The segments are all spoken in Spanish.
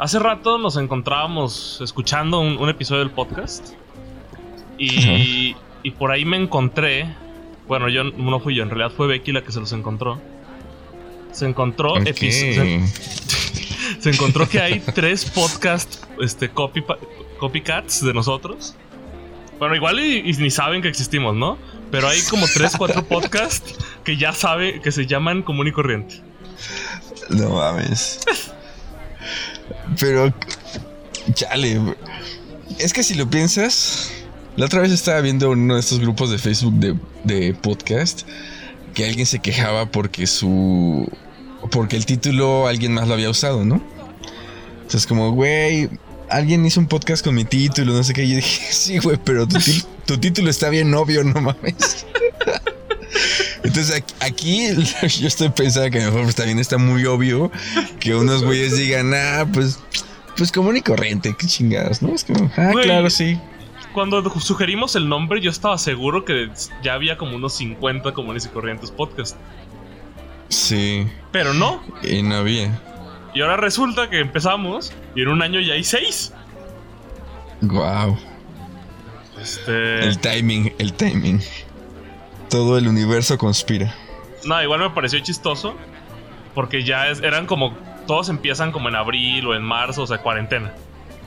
hace rato nos encontrábamos escuchando un, episodio del podcast. Y, y por ahí me encontré. Bueno, yo no fui yo, en realidad fue Becky la que se los encontró. Se encontró se, encontró que hay tres podcast este, copy, copycats de nosotros. Bueno, igual y, ni saben que existimos, ¿no? Pero hay como tres, cuatro podcasts que ya sabe que se llaman común y corriente. No mames. Pero, chale. Es que si lo piensas, la otra vez estaba viendo uno de estos grupos de Facebook de, de podcast que alguien se quejaba porque su. porque el título alguien más lo había usado, ¿no? O sea, es como, güey, alguien hizo un podcast con mi título, no sé qué. Y yo dije, sí, güey, pero tu, tu título está bien obvio, no mames. Entonces aquí, yo estoy pensando que a lo mejor también está muy obvio que unos güeyes digan, ah, pues, pues común y corriente, qué chingados, ¿no? Es como, ah, claro, sí. Cuando sugerimos el nombre, yo estaba seguro que ya había como unos 50 comunes y corrientes podcast. Sí. Pero no. Y no había. Y ahora resulta que empezamos y en un año ya hay seis. Wow. Este. El timing, el timing. Todo el universo conspira. No, igual me pareció chistoso. Porque ya eran como. Todos empiezan como en abril o en marzo, o sea, cuarentena.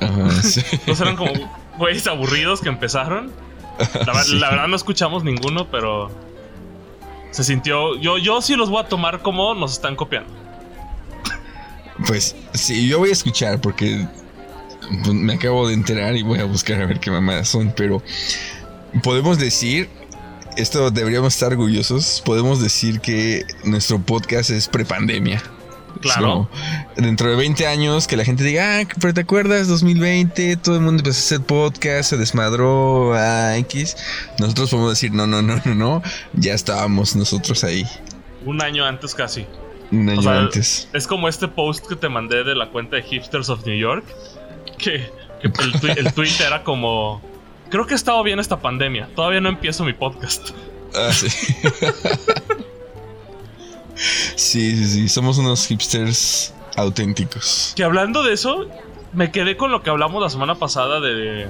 Ajá, sí. Entonces eran como güeyes aburridos que empezaron. La, verdad no escuchamos ninguno, pero. Se sintió. Yo, yo sí los voy a tomar como nos están copiando. Pues sí, yo voy a escuchar porque pues, me acabo de enterar y voy a buscar a ver qué mamadas son, pero podemos decir esto deberíamos estar orgullosos. Podemos decir que nuestro podcast es prepandemia. Claro. dentro de 20 años, que la gente diga, ah, pero te acuerdas, 2020, todo el mundo empezó a hacer podcast, se desmadró a X. Nosotros podemos decir, no, no, no, no, no, ya estábamos nosotros ahí. Un año antes casi. Un año antes. Es como este post que te mandé de la cuenta de Hipsters of New York, que, el, el tweet era como creo que ha estado bien esta pandemia. Todavía no empiezo mi podcast. Ah, sí. sí, sí, sí. Somos unos hipsters auténticos. Que hablando de eso, me quedé con lo que hablamos la semana pasada de,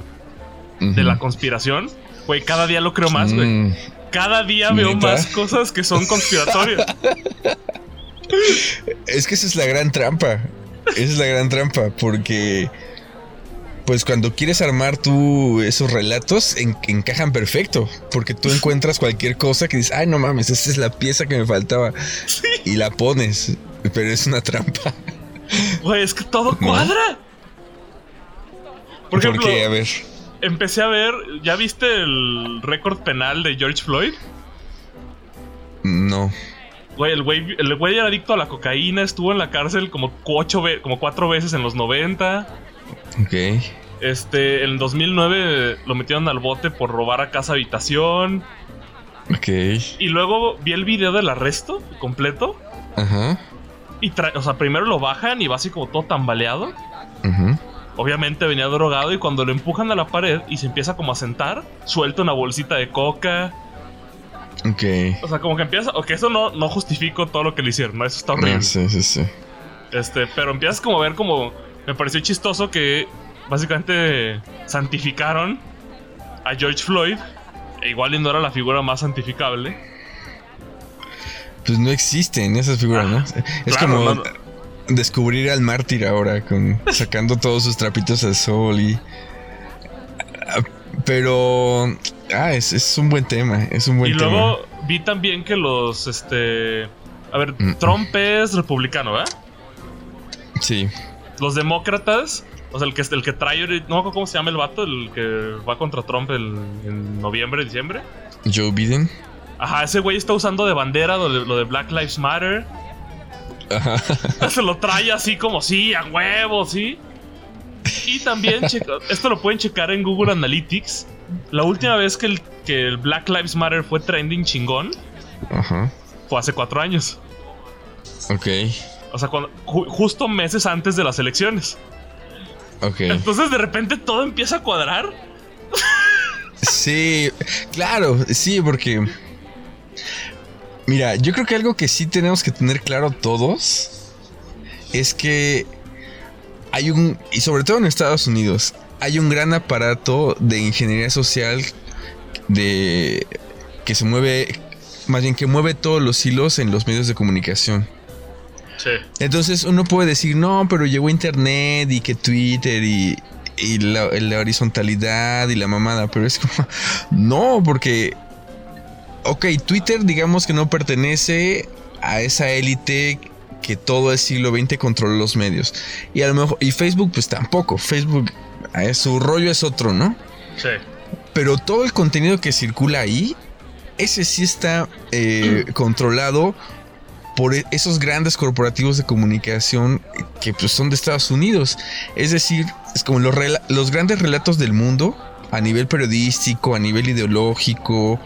de la conspiración. Güey, cada día lo creo más, güey. Mm. Cada día veo más cosas que son conspiratorias. es que esa es la gran trampa. Esa es la gran trampa, porque pues cuando quieres armar tú esos relatos, encajan perfecto. Porque tú encuentras cualquier cosa que dices, ay, no mames, esa es la pieza que me faltaba. Y la pones, pero es una trampa. Güey, es que todo cuadra. Por, ejemplo, qué? A ver. Empecé a ver, ¿ya viste el récord penal de George Floyd? No. Güey, el güey, el güey era adicto a la cocaína, estuvo en la cárcel como, ocho como cuatro veces en los 90. Ok. Este, en 2009 lo metieron al bote por robar a casa habitación. Ok. Y luego vi el video del arresto completo. Ajá. Y o sea, primero lo bajan y va así como todo tambaleado. Ajá. Obviamente venía drogado y cuando lo empujan a la pared y se empieza como a sentar, suelta una bolsita de coca. Ok. O sea, como que empieza. Ok, eso no, no justifico todo lo que le hicieron, ¿no? Eso está horrible. sí, sí, sí. Este, pero empiezas como a ver como me pareció chistoso que básicamente santificaron a George Floyd. E igual no era la figura más santificable. Pues no existen esas figuras, ¿no? Es como descubrir al mártir ahora, con sacando todos sus trapitos al sol y. Ah, pero. Ah, es, un buen tema. Es un buen y tema. Y luego vi también que los. Este. A ver, mm. Trump es republicano, ¿verdad? Sí los demócratas, o sea, el que, el que trae, no me cómo se llama el vato, el que va contra Trump en noviembre, diciembre. Joe Biden. Ajá, ese güey está usando de bandera lo de, Black Lives Matter. Ajá. Se lo trae así como, sí, a huevo, sí. Y también, esto lo pueden checar en Google Analytics. La última vez que el, que el Black Lives Matter fue trending chingón Ajá. fue hace cuatro años. Ok. O sea, cuando, justo meses antes de las elecciones. Ok. Entonces de repente todo empieza a cuadrar. Sí, claro, sí, porque... Mira, yo creo que algo que sí tenemos que tener claro todos es que hay un, y sobre todo en Estados Unidos, hay un gran aparato de ingeniería social de que se mueve, más bien que mueve todos los hilos en los medios de comunicación. Sí. Entonces uno puede decir, no, pero llegó Internet y que Twitter y, y la, la horizontalidad y la mamada, pero es como, no, porque, ok, Twitter digamos que no pertenece a esa élite que todo el siglo XX controla los medios. Y a lo mejor, y Facebook pues tampoco, Facebook, eh, su rollo es otro, ¿no? Sí. Pero todo el contenido que circula ahí, ese sí está eh, controlado por e- esos grandes corporativos de comunicación que pues, son de Estados Unidos. Es decir, es como los, los grandes relatos del mundo a nivel periodístico, a nivel ideológico,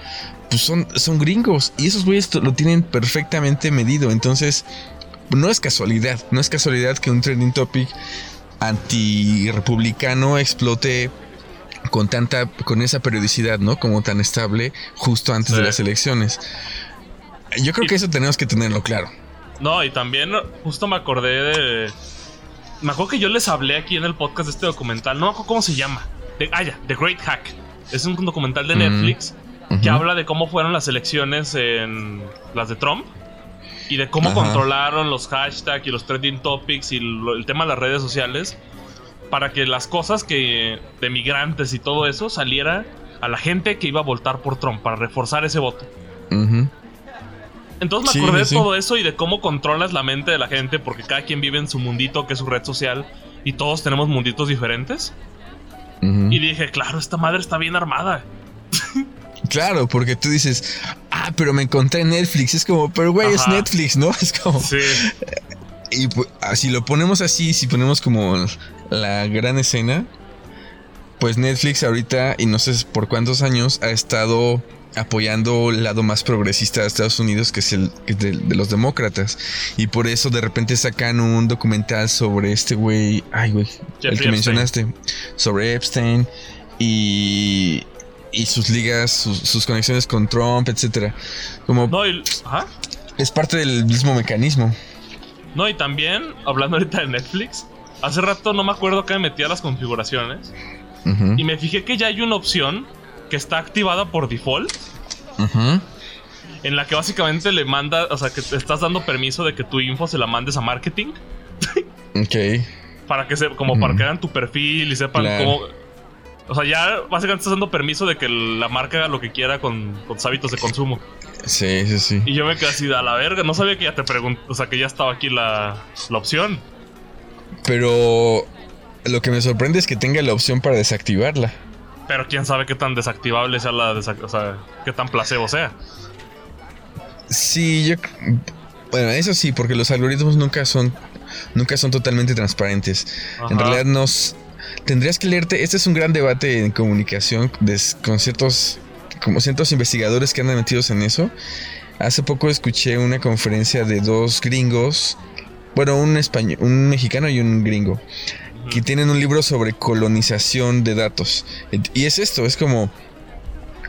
pues son, son gringos y esos güeyes lo tienen perfectamente medido. Entonces, no es casualidad, no es casualidad que un trending topic anti-republicano explote con tanta, con esa periodicidad, ¿no? Como tan estable justo antes Sí. de las elecciones. Yo creo Y- que eso tenemos que tenerlo claro. No, y también justo me acordé de. Me acuerdo que yo les hablé aquí en el podcast de este documental. No me acuerdo cómo se llama. De, ah, ya, The Great Hack. Es un documental de Mm. Netflix que habla de cómo fueron las elecciones en las de Trump y de cómo Ajá. controlaron los hashtags y los trending topics y lo- el tema de las redes sociales para que las cosas que de migrantes y todo eso saliera a la gente que iba a votar por Trump para reforzar ese voto. Ujú. Entonces Sí, me acordé sí. de todo eso y de cómo controlas la mente de la gente porque cada quien vive en su mundito que es su red social y todos tenemos munditos diferentes. Y dije, claro, esta madre está bien armada. Claro, porque tú dices, ah, pero me encontré en Netflix. Es como, pero güey, es. Netflix, ¿no? Es como. Sí, Y pues, si lo ponemos así, si ponemos como la gran escena, pues Netflix ahorita, y no sé por cuántos años, ha estado apoyando el lado más progresista de Estados Unidos, que es el de, de los demócratas. Y por eso de repente sacan un documental sobre este güey, ay güey, el que Epstein. mencionaste, sobre Epstein y, y sus ligas, sus, sus conexiones con Trump, etcétera. Como no, y, ajá. es parte del mismo mecanismo. no, y también, hablando ahorita de Netflix, hace rato no me acuerdo que me metí a las configuraciones y me fijé que ya hay una opción que está activada por default ujú. en la que básicamente le manda, o sea, que te estás dando permiso de que tu info se la mandes a marketing. Ok. para que se, como para que hagan tu perfil y sepan Claro. cómo. O sea, ya básicamente estás dando permiso de que la marca haga lo que quiera con, con sus hábitos de consumo. Sí, sí, sí. Y yo me quedé así de a la verga. No sabía que ya te pregunto. O sea, que ya estaba aquí la, la opción. Pero lo que me sorprende es que tenga la opción para desactivarla. Pero quién sabe qué tan desactivable sea la. desac- o sea, qué tan placebo sea. Sí, yo. Bueno, eso sí, porque los algoritmos nunca son. Nunca son totalmente transparentes. En realidad nos. Tendrías que leerte. Este es un gran debate en comunicación des- con ciertos. Como ciertos investigadores que andan metidos en eso. Hace poco escuché una conferencia de dos gringos. Bueno, un español, un mexicano y un gringo. Que tienen un libro sobre colonización de datos. Y es esto, es como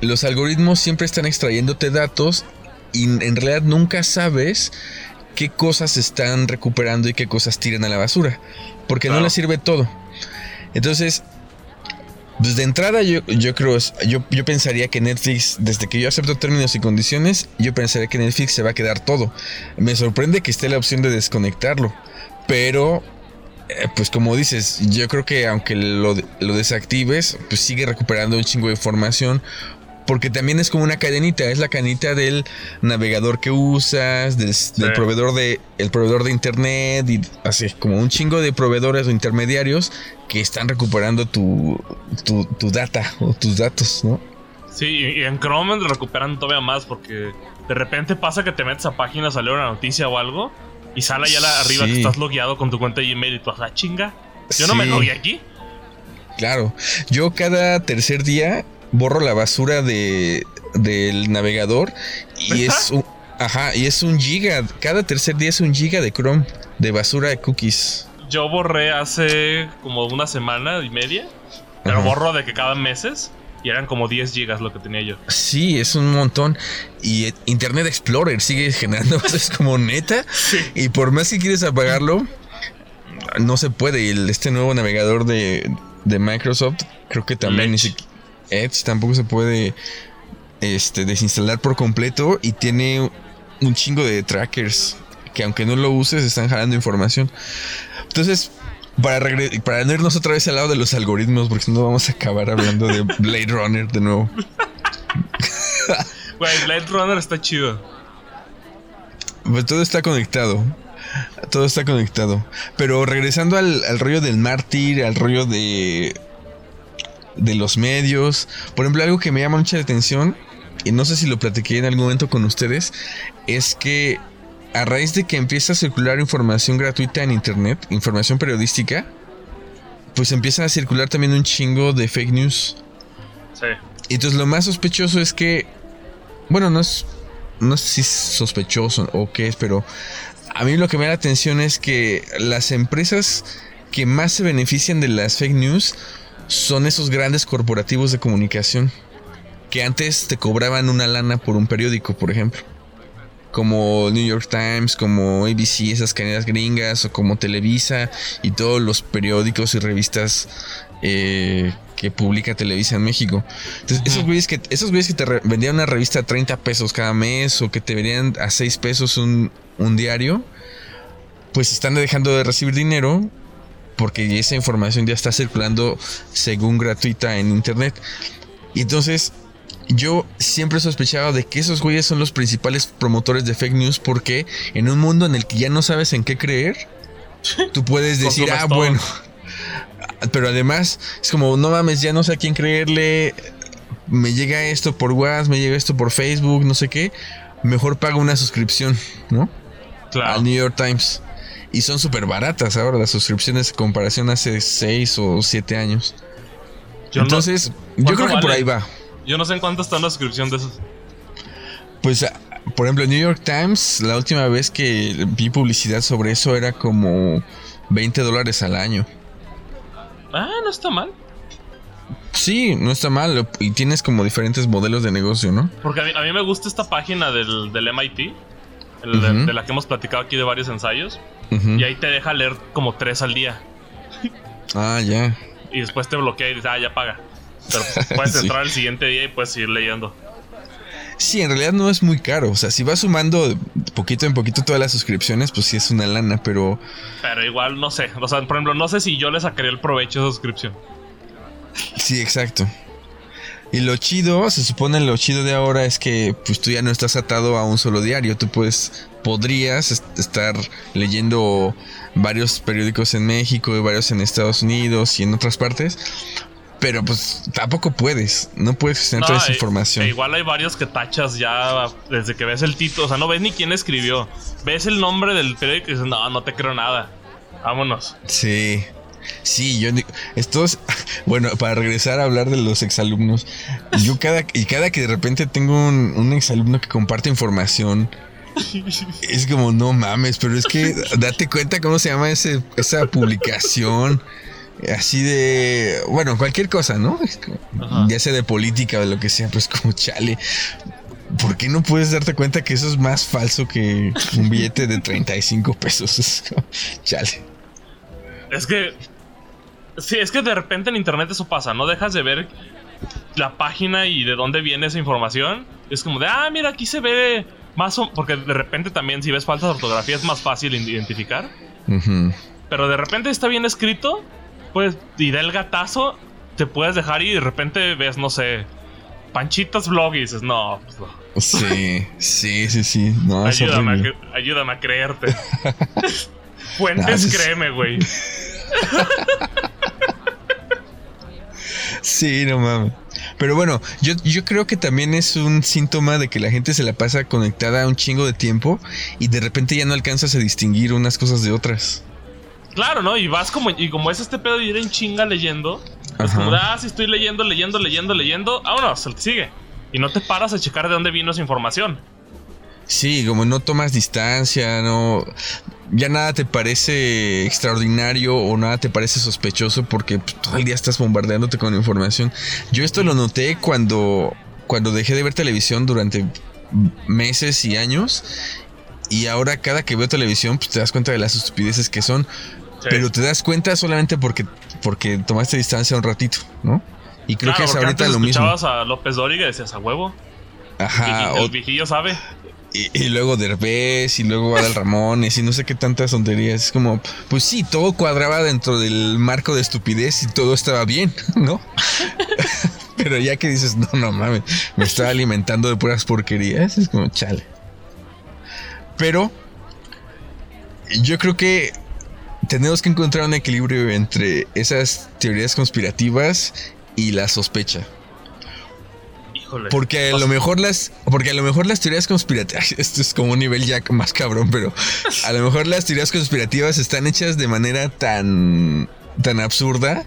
los algoritmos siempre están extrayéndote datos y en realidad nunca sabes qué cosas están recuperando y qué cosas tiran a la basura, porque no les sirve todo. Entonces, pues de entrada yo, yo creo, yo, yo pensaría que Netflix, desde que yo acepto términos y condiciones, yo pensaría que Netflix se va a quedar todo. Me sorprende que esté la opción de desconectarlo, pero eh, pues como dices, yo creo que aunque lo, lo desactives, pues sigue recuperando un chingo de información. Porque también es como una cadenita, es la cadenita del navegador que usas, del, del proveedor de el proveedor de internet y así como un chingo de proveedores o intermediarios que están recuperando tu, tu, tu data o tus datos, ¿no? Sí, y en Chrome recuperan todavía más porque de repente pasa que te metes a páginas leer una noticia o algo y sale ya la- arriba Sí. que estás logueado con tu cuenta de Gmail y tú, ah, chinga. Yo no me logué aquí. Claro, yo cada tercer día borro la basura de del navegador y es un, ajá, y es un giga, cada tercer día es un giga de Chrome de basura de cookies. Yo borré hace como una semana y media, pero Ajá. borro de que cada meses y eran como 10 gigas lo que tenía yo. Sí, es un montón y eh, Internet Explorer sigue generando es como neta y por más que quieres apagarlo no se puede. Y este nuevo navegador de, de Microsoft, creo que también Edge. Edge tampoco se puede este, desinstalar por completo y tiene un chingo de trackers que aunque no lo uses están jalando información. Entonces, para, para irnos otra vez al lado de los algoritmos, porque si no vamos a acabar hablando de Blade Runner de nuevo. Güey, Blade Runner está chido. Pues todo está conectado. Todo está conectado. Pero regresando al, al rollo del mártir, al rollo de. de los medios. Por ejemplo, algo que me llama mucha atención. Y no sé si lo platiqué en algún momento con ustedes. Es que a raíz de que empieza a circular información gratuita en internet, información periodística, pues empieza a circular también un chingo de fake news. Sí. Y entonces lo más sospechoso es que, bueno, no es, no sé si es sospechoso o qué es, pero a mí lo que me da la atención es que las empresas que más se benefician de las fake news son esos grandes corporativos de comunicación que antes te cobraban una lana por un periódico, por ejemplo como New York Times, como ABC, esas cadenas gringas, o como Televisa y todos los periódicos y revistas eh, que publica Televisa en México. Entonces, esos güeyes que, esos güeyes que te vendían una revista a 30 pesos cada mes o que te vendían a 6 pesos un, un diario, pues están dejando de recibir dinero porque esa información ya está circulando según gratuita en internet. Y entonces yo siempre he sospechado de que esos güeyes son los principales promotores de fake news porque en un mundo en el que ya no sabes en qué creer, tú puedes decir, ah, bueno. Pero además es como, no mames, ya no sé a quién creerle. Me llega esto por WhatsApp, me llega esto por Facebook, no sé qué. Mejor pago una suscripción, ¿no? Claro. Al New York Times. Y son súper baratas ahora las suscripciones en comparación hace 6 o 7 años. Entonces, yo creo que por ahí va. Yo no sé en cuánto está la suscripción de esos. Pues, ah, por ejemplo, New York Times, la última vez que vi publicidad sobre eso era como 20 dólares al año. Ah, no está mal. Sí, no está mal. Y tienes como diferentes modelos de negocio, ¿no? Porque a mí, me gusta esta página del, del MIT, de, la que hemos platicado aquí de varios ensayos. Y ahí te deja leer como tres al día. Ah, ya. Y después te bloquea y dice, ah, ya paga. Pero puedes entrar el siguiente día y puedes seguir leyendo. Sí, en realidad no es muy caro. O sea, si vas sumando poquito en poquito todas las suscripciones, pues sí es una lana, pero. Pero igual no sé. O sea, por ejemplo, no sé si yo le sacaría el provecho de suscripción. Sí, exacto. Y lo chido, se supone lo chido de ahora es que pues tú ya no estás atado a un solo diario. Tú puedes, podrías estar leyendo varios periódicos en México y varios en Estados Unidos y en otras partes. Pero pues tampoco puedes, no puedes tener toda esa información. igual hay varios que tachas ya desde que ves el título, o sea, no ves ni quién escribió. Ves el nombre del periódico y dices, no, no te creo nada. Vámonos. Sí. Sí, yo estos, bueno, para regresar a hablar de los exalumnos, yo cada y cada que de repente tengo un, un exalumno que comparte información, es como no mames, pero es que date cuenta cómo se llama ese, esa publicación así de, bueno, cualquier cosa, ¿no? Ya sea de política o de lo que sea, pues como chale. ¿Por qué no puedes darte cuenta que eso es más falso que un billete de 35 pesos? chale. Es que, sí, es que de repente en internet eso pasa, ¿no? Dejas de ver la página y de dónde viene esa información. Es como de, ah, mira, aquí se ve más o... Porque de repente también si ves faltas de ortografía es más fácil identificar. Pero de repente está bien escrito pues, y da el gatazo, te puedes dejar y de repente ves, no sé, Panchitas Vlog y dices, no, pues no. Sí, sí, sí, sí. No, ayúdame, a, ayúdame a creerte. Fuentes, créeme, güey. sí, no mames. Pero bueno, yo, yo creo que también es un síntoma de que la gente se la pasa conectada un chingo de tiempo y de repente ya no alcanzas a distinguir unas cosas de otras. Claro, ¿no? Y vas como, y como es este pedo de ir en chinga leyendo, es como, ah, si estoy leyendo, leyendo, leyendo, leyendo, vámonos, el que sigue. Y no te paras a checar de dónde vino esa información. Sí, como no tomas distancia, no. Ya nada te parece extraordinario o nada te parece sospechoso porque pues, todo el día estás bombardeándote con información. Yo esto lo noté cuando, cuando dejé de ver televisión durante meses y años y ahora cada que veo televisión, pues te das cuenta de las estupideces que son. Pero te das cuenta solamente porque, porque tomaste distancia un ratito, ¿no? Y creo que es ahorita lo mismo. escuchabas a López Dóriga y decías a huevo. Ajá. El, vigillo sabe. Y, luego Derbez y luego Adal Ramones y no sé qué tantas tonterías. Es como, pues sí, todo cuadraba dentro del marco de estupidez y todo estaba bien, ¿no? Pero ya que dices, no, no mames, me estaba alimentando de puras porquerías, es como, chale. Pero yo creo que tenemos que encontrar un equilibrio entre esas teorías conspirativas y la sospecha. Porque a lo mejor las. Porque a lo mejor las teorías conspirativas. Esto es como un nivel ya más cabrón, pero. A lo mejor las teorías conspirativas están hechas de manera tan. tan absurda.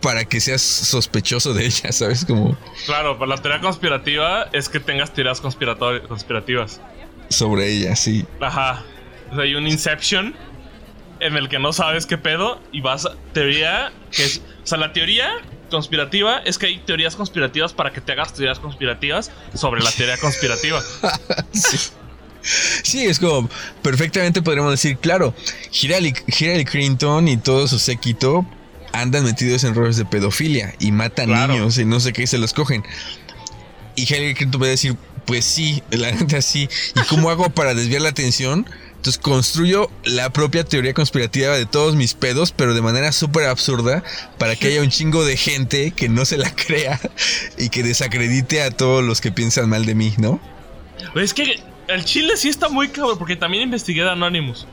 Para que seas sospechoso de ellas, ¿sabes? Como. Claro, pero la teoría conspirativa es que tengas teorías conspirativas. Sobre ellas, sí. Ajá. O sea, hay un Inception en el que no sabes qué pedo y vas a teoría que es, o sea, la teoría conspirativa es que hay teorías conspirativas para que te hagas teorías conspirativas sobre la teoría conspirativa. sí. es como perfectamente podríamos decir, claro, Hillary, Clinton y todo su séquito andan metidos en roles de pedofilia y matan niños y no sé qué se los cogen. Y Hillary Clinton puede decir, pues sí, la gente así. ¿Y cómo hago para desviar la atención? Entonces construyo la propia teoría conspirativa de todos mis pedos, pero de manera súper absurda, para que haya un chingo de gente que no se la crea y que desacredite a todos los que piensan mal de mí, ¿no? Es que el chile sí está muy cabrón, porque también investigué de Anonymous.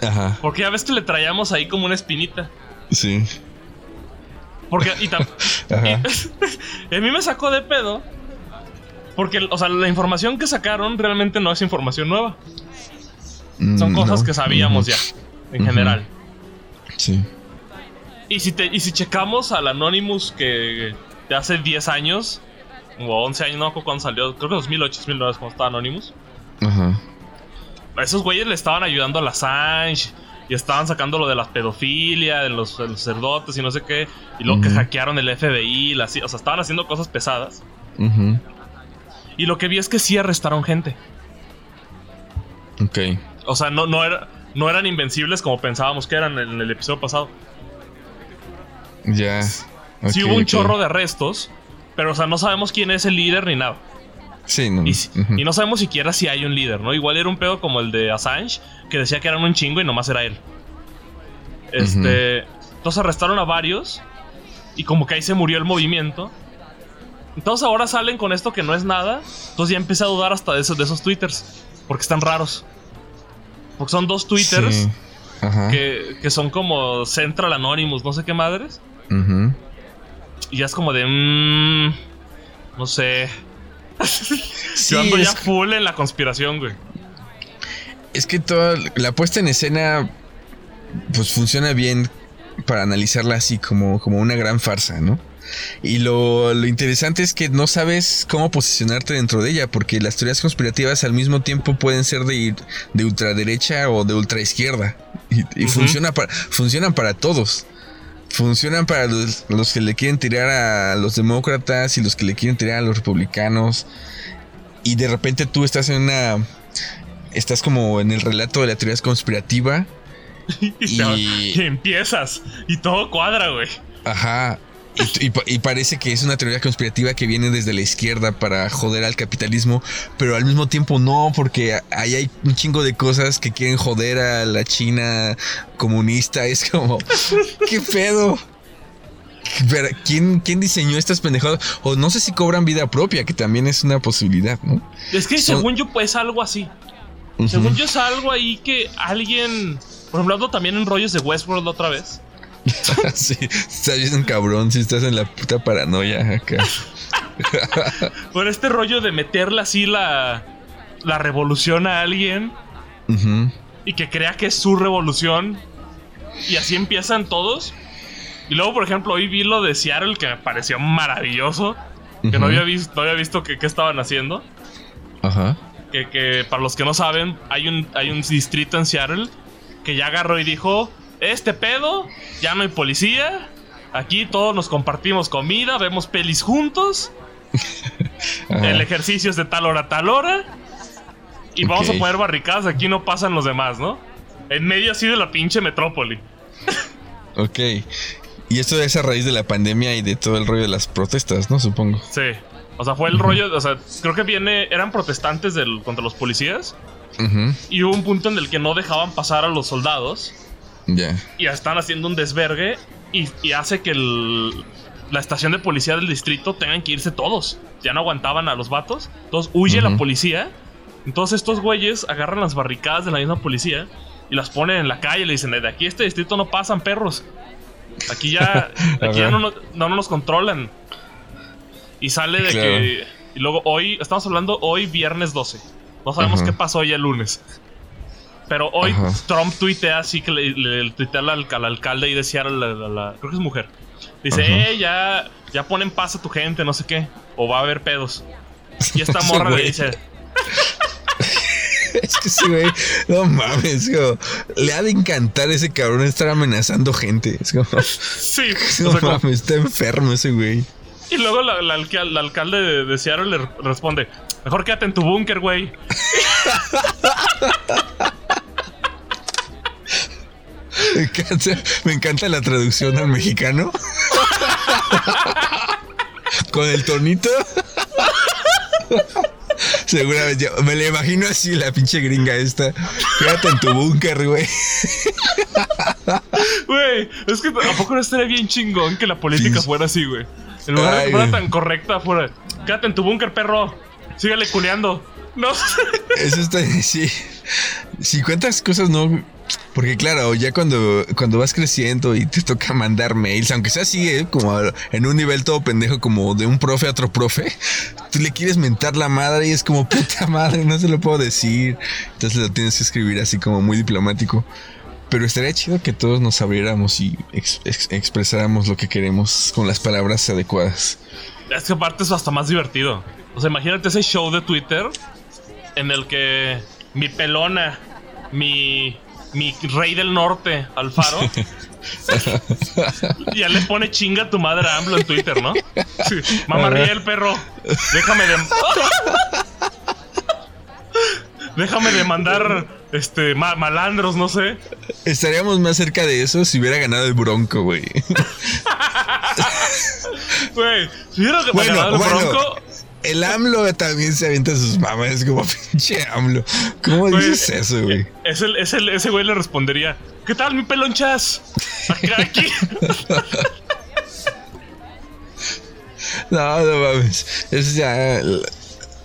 Ajá. Porque a veces que le traíamos ahí como una espinita. Sí. Porque, y, a mí me sacó de pedo. Porque, o sea, la información que sacaron realmente no es información nueva. Son mm, cosas que sabíamos ya, en general. Sí. Y si, te, y si checamos al Anonymous que de hace 10 años, o 11 años, no cuando salió, creo que 2008, 2009 cuando estaba Anonymous. Ajá. esos güeyes le estaban ayudando a la Assange y estaban sacando lo de la pedofilia, de los, sacerdotes y no sé qué, y luego que hackearon el FBI, o sea, estaban haciendo cosas pesadas. Y lo que vi es que sí arrestaron gente. Ok. O sea, no, no, era, no eran invencibles como pensábamos que eran en el episodio pasado. Ya. sí hubo un chorro de arrestos, pero o sea, no sabemos quién es el líder ni nada. Sí, no. Y, no sabemos siquiera si hay un líder, ¿no? Igual era un pedo como el de Assange, que decía que eran un chingo y nomás era él. Este. Entonces arrestaron a varios. Y como que ahí se murió el movimiento. Entonces ahora salen con esto que no es nada. Entonces ya empecé a dudar hasta de esos, de esos twitters. Porque están raros. Porque son dos twitters que, son como Central Anonymous, no sé qué madres. Y ya es como de. Mmm, no sé. Yo ando ya full en la conspiración, güey. Es que toda la puesta en escena. Pues funciona bien para analizarla así como, como una gran farsa, ¿no? Y lo, interesante es que no sabes cómo posicionarte dentro de ella, porque las teorías conspirativas al mismo tiempo pueden ser de, de ultraderecha o de ultraizquierda. Y, y funciona para, funcionan para todos. Funcionan para los, que le quieren tirar a los demócratas y los que le quieren tirar a los republicanos. Y de repente tú estás en una. Estás como en el relato de la teoría conspirativa. y, y empiezas. Y todo cuadra, güey. Ajá. Y, parece que es una teoría conspirativa que viene desde la izquierda para joder al capitalismo, pero al mismo tiempo no, porque ahí hay un chingo de cosas que quieren joder a la China comunista. Es como, ¿qué pedo? ¿quién, ¿Quién diseñó estas pendejadas? O no sé si cobran vida propia, que también es una posibilidad, ¿no? Es que según yo, pues algo así. Según yo, es algo ahí que alguien. Por ejemplo, también en rollos de Westworld otra vez sí, estás bien cabrón si estás en la puta paranoia acá. Por este rollo de meterle así la, la revolución a alguien y que crea que es su revolución y así empiezan todos. Y luego, por ejemplo, hoy vi lo de Seattle que me pareció maravilloso. Que no había visto, no había visto que, estaban haciendo. Ajá. Que, que, para los que no saben, hay un, hay un distrito en Seattle que ya agarró y dijo: este pedo, ya no hay policía. Aquí todos nos compartimos comida, vemos pelis juntos. el ejercicio es de tal hora a tal hora. Y vamos a poner barricadas, aquí no pasan los demás, ¿no? En medio así de la pinche metrópoli. Ok. Y esto es a raíz de la pandemia y de todo el rollo de las protestas, ¿no? Supongo. Sí. O sea, fue el rollo, o sea, creo que viene, eran protestantes del, contra los policías. Y hubo un punto en el que no dejaban pasar a los soldados. Ya. Y están haciendo un desvergue y, hace que la estación de policía del distrito tengan que irse todos. Ya no aguantaban a los vatos. Entonces huye la policía. Entonces estos güeyes agarran las barricadas de la misma policía y las ponen en la calle y le dicen, de aquí este distrito no pasan perros. Aquí ya, aquí ya no, no, nos controlan. Y sale de que... Y luego hoy, estamos hablando hoy viernes 12. No sabemos qué pasó ya el lunes. Pero hoy Trump tuitea así que le, le tuitea al, alcalde y decía a la, creo que es mujer. Dice, eh, ya, ya ponen paz a tu gente, no sé qué. O va a haber pedos. Y esta morra le dice, es que ese güey, no mames, le ha de encantar ese cabrón estar amenazando gente. Es como, sí, no mames, está enfermo ese güey. Y luego el alcalde de, de, Seattle le responde: Mejor quédate en tu búnker, güey. Me, encanta, me encanta la traducción al mexicano. Con el tonito. Seguramente, me la imagino así, la pinche gringa esta. Quédate en tu búnker, güey. Güey, es que ¿a poco no estaría bien chingón que la política fuera así, güey? En lugar de que fuera tan correcta, fuera. Quédate en tu búnker, perro. Sígale culeando. No Eso está, sí. Si cuentas cosas no porque claro, ya cuando, cuando vas creciendo y te toca mandar mails, aunque sea así, ¿eh? como en un nivel todo pendejo, como de un profe a otro profe, tú le quieres mentar la madre y es como puta madre, no se lo puedo decir. Entonces lo tienes que escribir así como muy diplomático. Pero estaría chido que todos nos abriéramos y expresáramos lo que queremos con las palabras adecuadas. Es que aparte es hasta más divertido. O sea, imagínate ese show de Twitter en el que mi pelona, mi mi rey del norte, Alfaro. ya le pone chinga a tu madre a AMLO en Twitter, ¿no? Mamá ríe el perro. Déjame de. Déjame de mandar este malandros, no sé. Estaríamos más cerca de eso si hubiera ganado el Bronco, güey. Güey, si hubiera ganado el Bronco, el AMLO también se avienta sus mamás como pinche AMLO. ¿Cómo dices eso, güey? ese güey le respondería: ¿Qué tal, mi pelonchas? Aquí. no, no mames. Es ya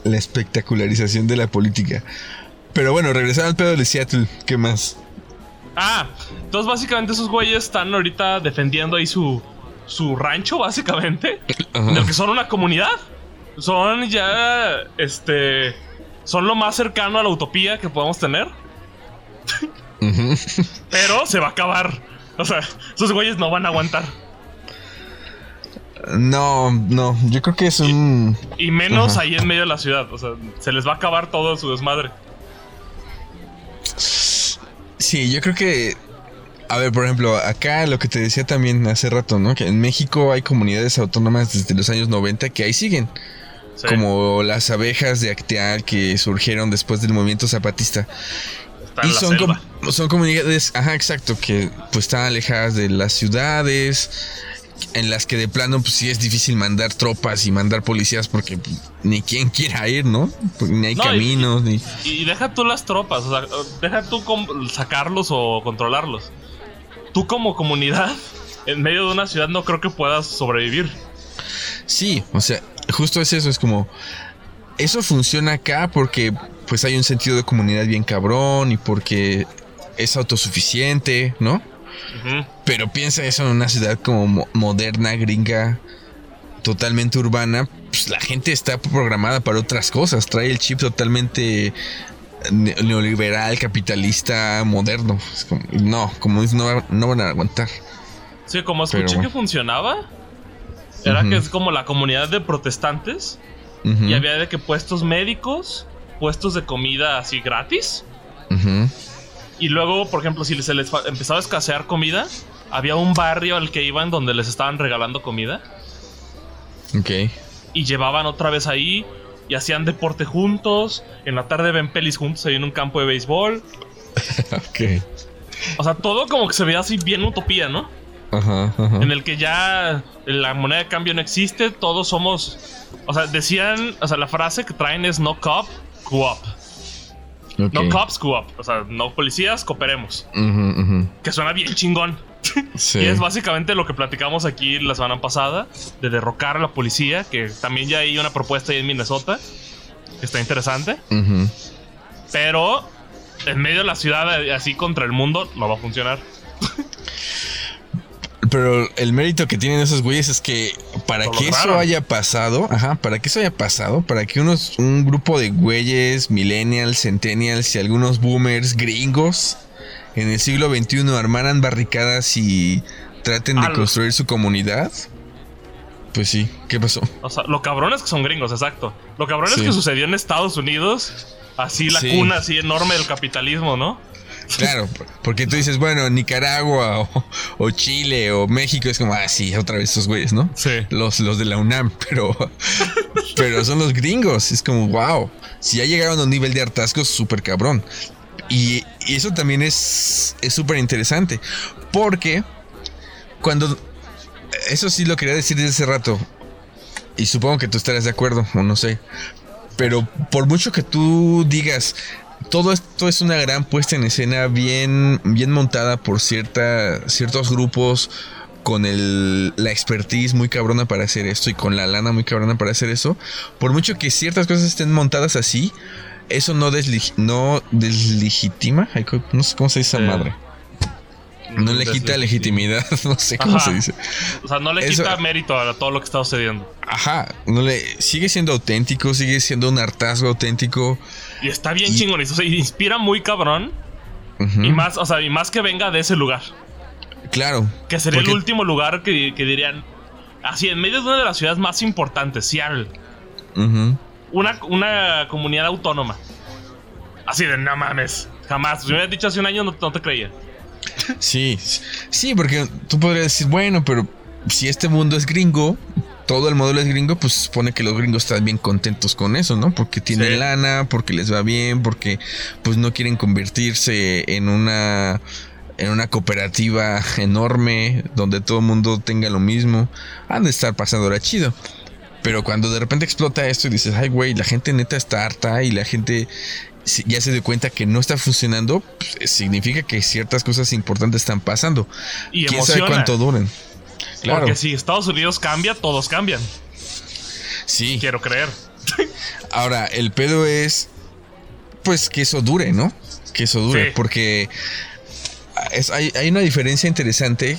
la, espectacularización de la política. Pero bueno, regresando al pedo de Seattle, ¿qué más? Ah, entonces básicamente esos güeyes están ahorita defendiendo ahí su, su rancho, básicamente. En el que son una comunidad son ya, este, son lo más cercano a la utopía que podemos tener. Pero se va a acabar. O sea, esos güeyes no van a aguantar. No, no, yo creo que es un... Y, menos ahí en medio de la ciudad. O sea, se les va a acabar todo su desmadre. Sí, yo creo que... A ver, por ejemplo, acá lo que te decía también hace rato, ¿no? Que en México hay comunidades autónomas desde los años 90 que ahí siguen. Como las abejas de Acteal que surgieron después del movimiento zapatista. y son, son comunidades, ajá, exacto, que pues están alejadas de las ciudades, en las que de plano pues sí es difícil mandar tropas y mandar policías porque ni quien quiera ir, ¿no? ni hay caminos, y, ni... Y deja tú las tropas, o sea, deja tú sacarlos o controlarlos. Tú como comunidad, en medio de una ciudad no creo que puedas sobrevivir. Sí, o sea, justo es eso, es como, eso funciona acá porque pues hay un sentido de comunidad bien cabrón y porque es autosuficiente, ¿no? Pero piensa eso en una ciudad como moderna, gringa, totalmente urbana, pues la gente está programada para otras cosas, trae el chip totalmente neoliberal, capitalista, moderno. no, como no, no van a aguantar. Sí, como escuché que funcionaba, era que es como la comunidad de protestantes. Y había de que puestos médicos, puestos de comida así gratis. Y luego, por ejemplo, si se les empezaba a escasear comida, había un barrio al que iban donde les estaban regalando comida. Ok. Y llevaban otra vez ahí y hacían deporte juntos. En la tarde ven pelis juntos ahí en un campo de béisbol. ok. O sea, todo como que se veía así bien utopía, ¿no? En el que ya la moneda de cambio no existe, todos somos, o sea, decían, o sea, la frase que traen es no cop, coop. No cops, coop. O sea, no policías, cooperemos. Que suena bien chingón. y es básicamente lo que platicamos aquí la semana pasada, de derrocar a la policía, que también ya hay una propuesta ahí en Minnesota, que está interesante. Pero en medio de la ciudad, así contra el mundo, no va a funcionar. Pero el mérito que tienen esos güeyes es que para que eso haya pasado, ajá, para que eso haya pasado, para que unos, un grupo de güeyes, millennials, centennials y algunos boomers gringos en el siglo XXI armaran barricadas y traten de construir su comunidad. Pues sí, ¿qué pasó? O sea, lo cabrón es que son gringos, exacto. Lo cabrón es que sucedió en Estados Unidos, así la cuna así enorme del capitalismo, ¿no? Claro, porque tú dices, bueno, Nicaragua o, Chile o México es como, ah, sí, otra vez esos güeyes, ¿no? Sí. Los, los de la UNAM, pero, pero son los gringos. Es como, wow, si ya llegaron a un nivel de hartazgo súper cabrón. Y, eso también es súper interesante, porque cuando, eso sí lo quería decir desde hace rato, y supongo que tú estarás de acuerdo, o no sé, pero por mucho que tú digas, todo esto es una gran puesta en escena bien, bien montada por cierta, ciertos grupos con el, la expertise muy cabrona para hacer esto y con la lana muy cabrona para hacer eso. Por mucho que ciertas cosas estén montadas así, eso no, no deslegitima. No sé cómo se dice esa madre. No le quita legitimidad, no sé cómo se dice. O sea, no le quita mérito a todo lo que está sucediendo. Ajá, no le sigue siendo auténtico, sigue siendo un hartazgo auténtico. Y está bien chingón, o sea, inspira muy cabrón. Y más, o sea, y más que venga de ese lugar. Claro. Que sería el último lugar que, dirían. Así, en medio de una de las ciudades más importantes, Seattle. una, una comunidad autónoma. Así de no mames. Jamás. Si me hubieras dicho hace un año, no te creía. Sí, sí, porque tú podrías decir, bueno, pero si este mundo es gringo, todo el modelo es gringo, pues supone que los gringos están bien contentos con eso, ¿no? Porque tienen lana, porque les va bien, porque pues no quieren convertirse en una en una cooperativa enorme donde todo el mundo tenga lo mismo. Han de estar pasando ahora chido. Pero cuando de repente explota esto y dices, ay, güey, la gente neta está harta y la gente ya se dio cuenta que no está funcionando, pues, significa que ciertas cosas importantes están pasando. Y ¿Quién sabe cuánto duren? Claro. Porque si Estados Unidos cambia, todos cambian. Sí. Quiero creer. Ahora, el pedo es, pues, que eso dure, ¿no? Que eso dure. Porque hay, una diferencia interesante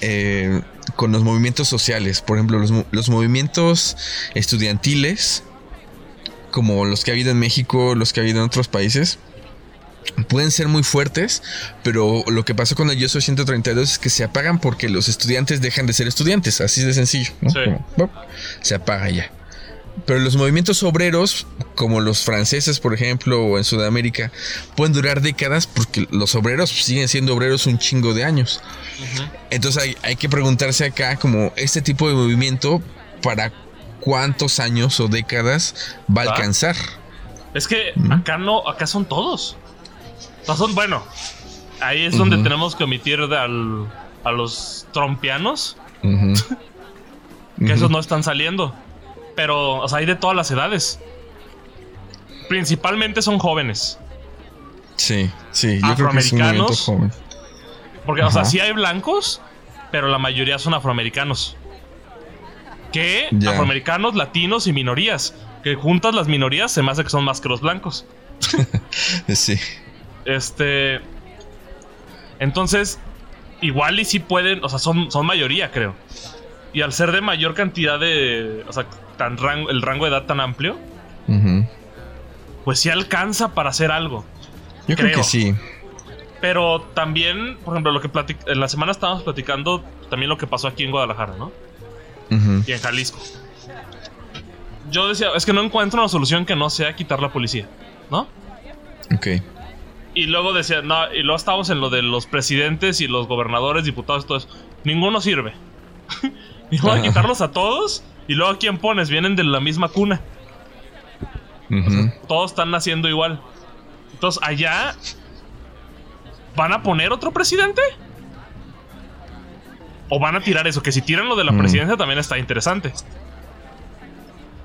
eh, con los movimientos sociales. Por ejemplo, los, los movimientos estudiantiles como los que ha habido en México, los que ha habido en otros países, pueden ser muy fuertes, pero lo que pasó con el soy 132 es que se apagan porque los estudiantes dejan de ser estudiantes, así de sencillo. se apaga ya. Pero los movimientos obreros, como los franceses, por ejemplo, o en Sudamérica, pueden durar décadas porque los obreros siguen siendo obreros un chingo de años. Entonces hay, hay que preguntarse acá como este tipo de movimiento para cuántos años o décadas va a alcanzar. Es que acá no, acá son todos. Son, bueno, ahí es donde tenemos que omitir al, a los trompianos. que esos no están saliendo. Pero, o sea, hay de todas las edades. Principalmente son jóvenes. Sí, sí, yo creo que es un joven. Porque, o sea, sí hay blancos, pero la mayoría son afroamericanos que afroamericanos, latinos y minorías. Que juntas las minorías se me hace que son más que los blancos. sí. Este. Entonces, igual y sí pueden, o sea, son, son mayoría, creo. Y al ser de mayor cantidad de. O sea, tan rango, el rango de edad tan amplio, pues sí alcanza para hacer algo. Yo creo, que sí. Pero también, por ejemplo, lo que en la semana estábamos platicando, también lo que pasó aquí en Guadalajara, ¿no? y en Jalisco. Yo decía, es que no encuentro una solución que no sea quitar la policía, ¿no? Ok. Y luego decía, no, y luego estábamos en lo de los presidentes y los gobernadores, diputados todo eso. Ninguno sirve. y luego a quitarlos a todos. Y luego a quién pones, vienen de la misma cuna. todos están naciendo igual. Entonces, allá. ¿Van a poner otro presidente? O van a tirar eso, que si tiran lo de la mm. presidencia también está interesante.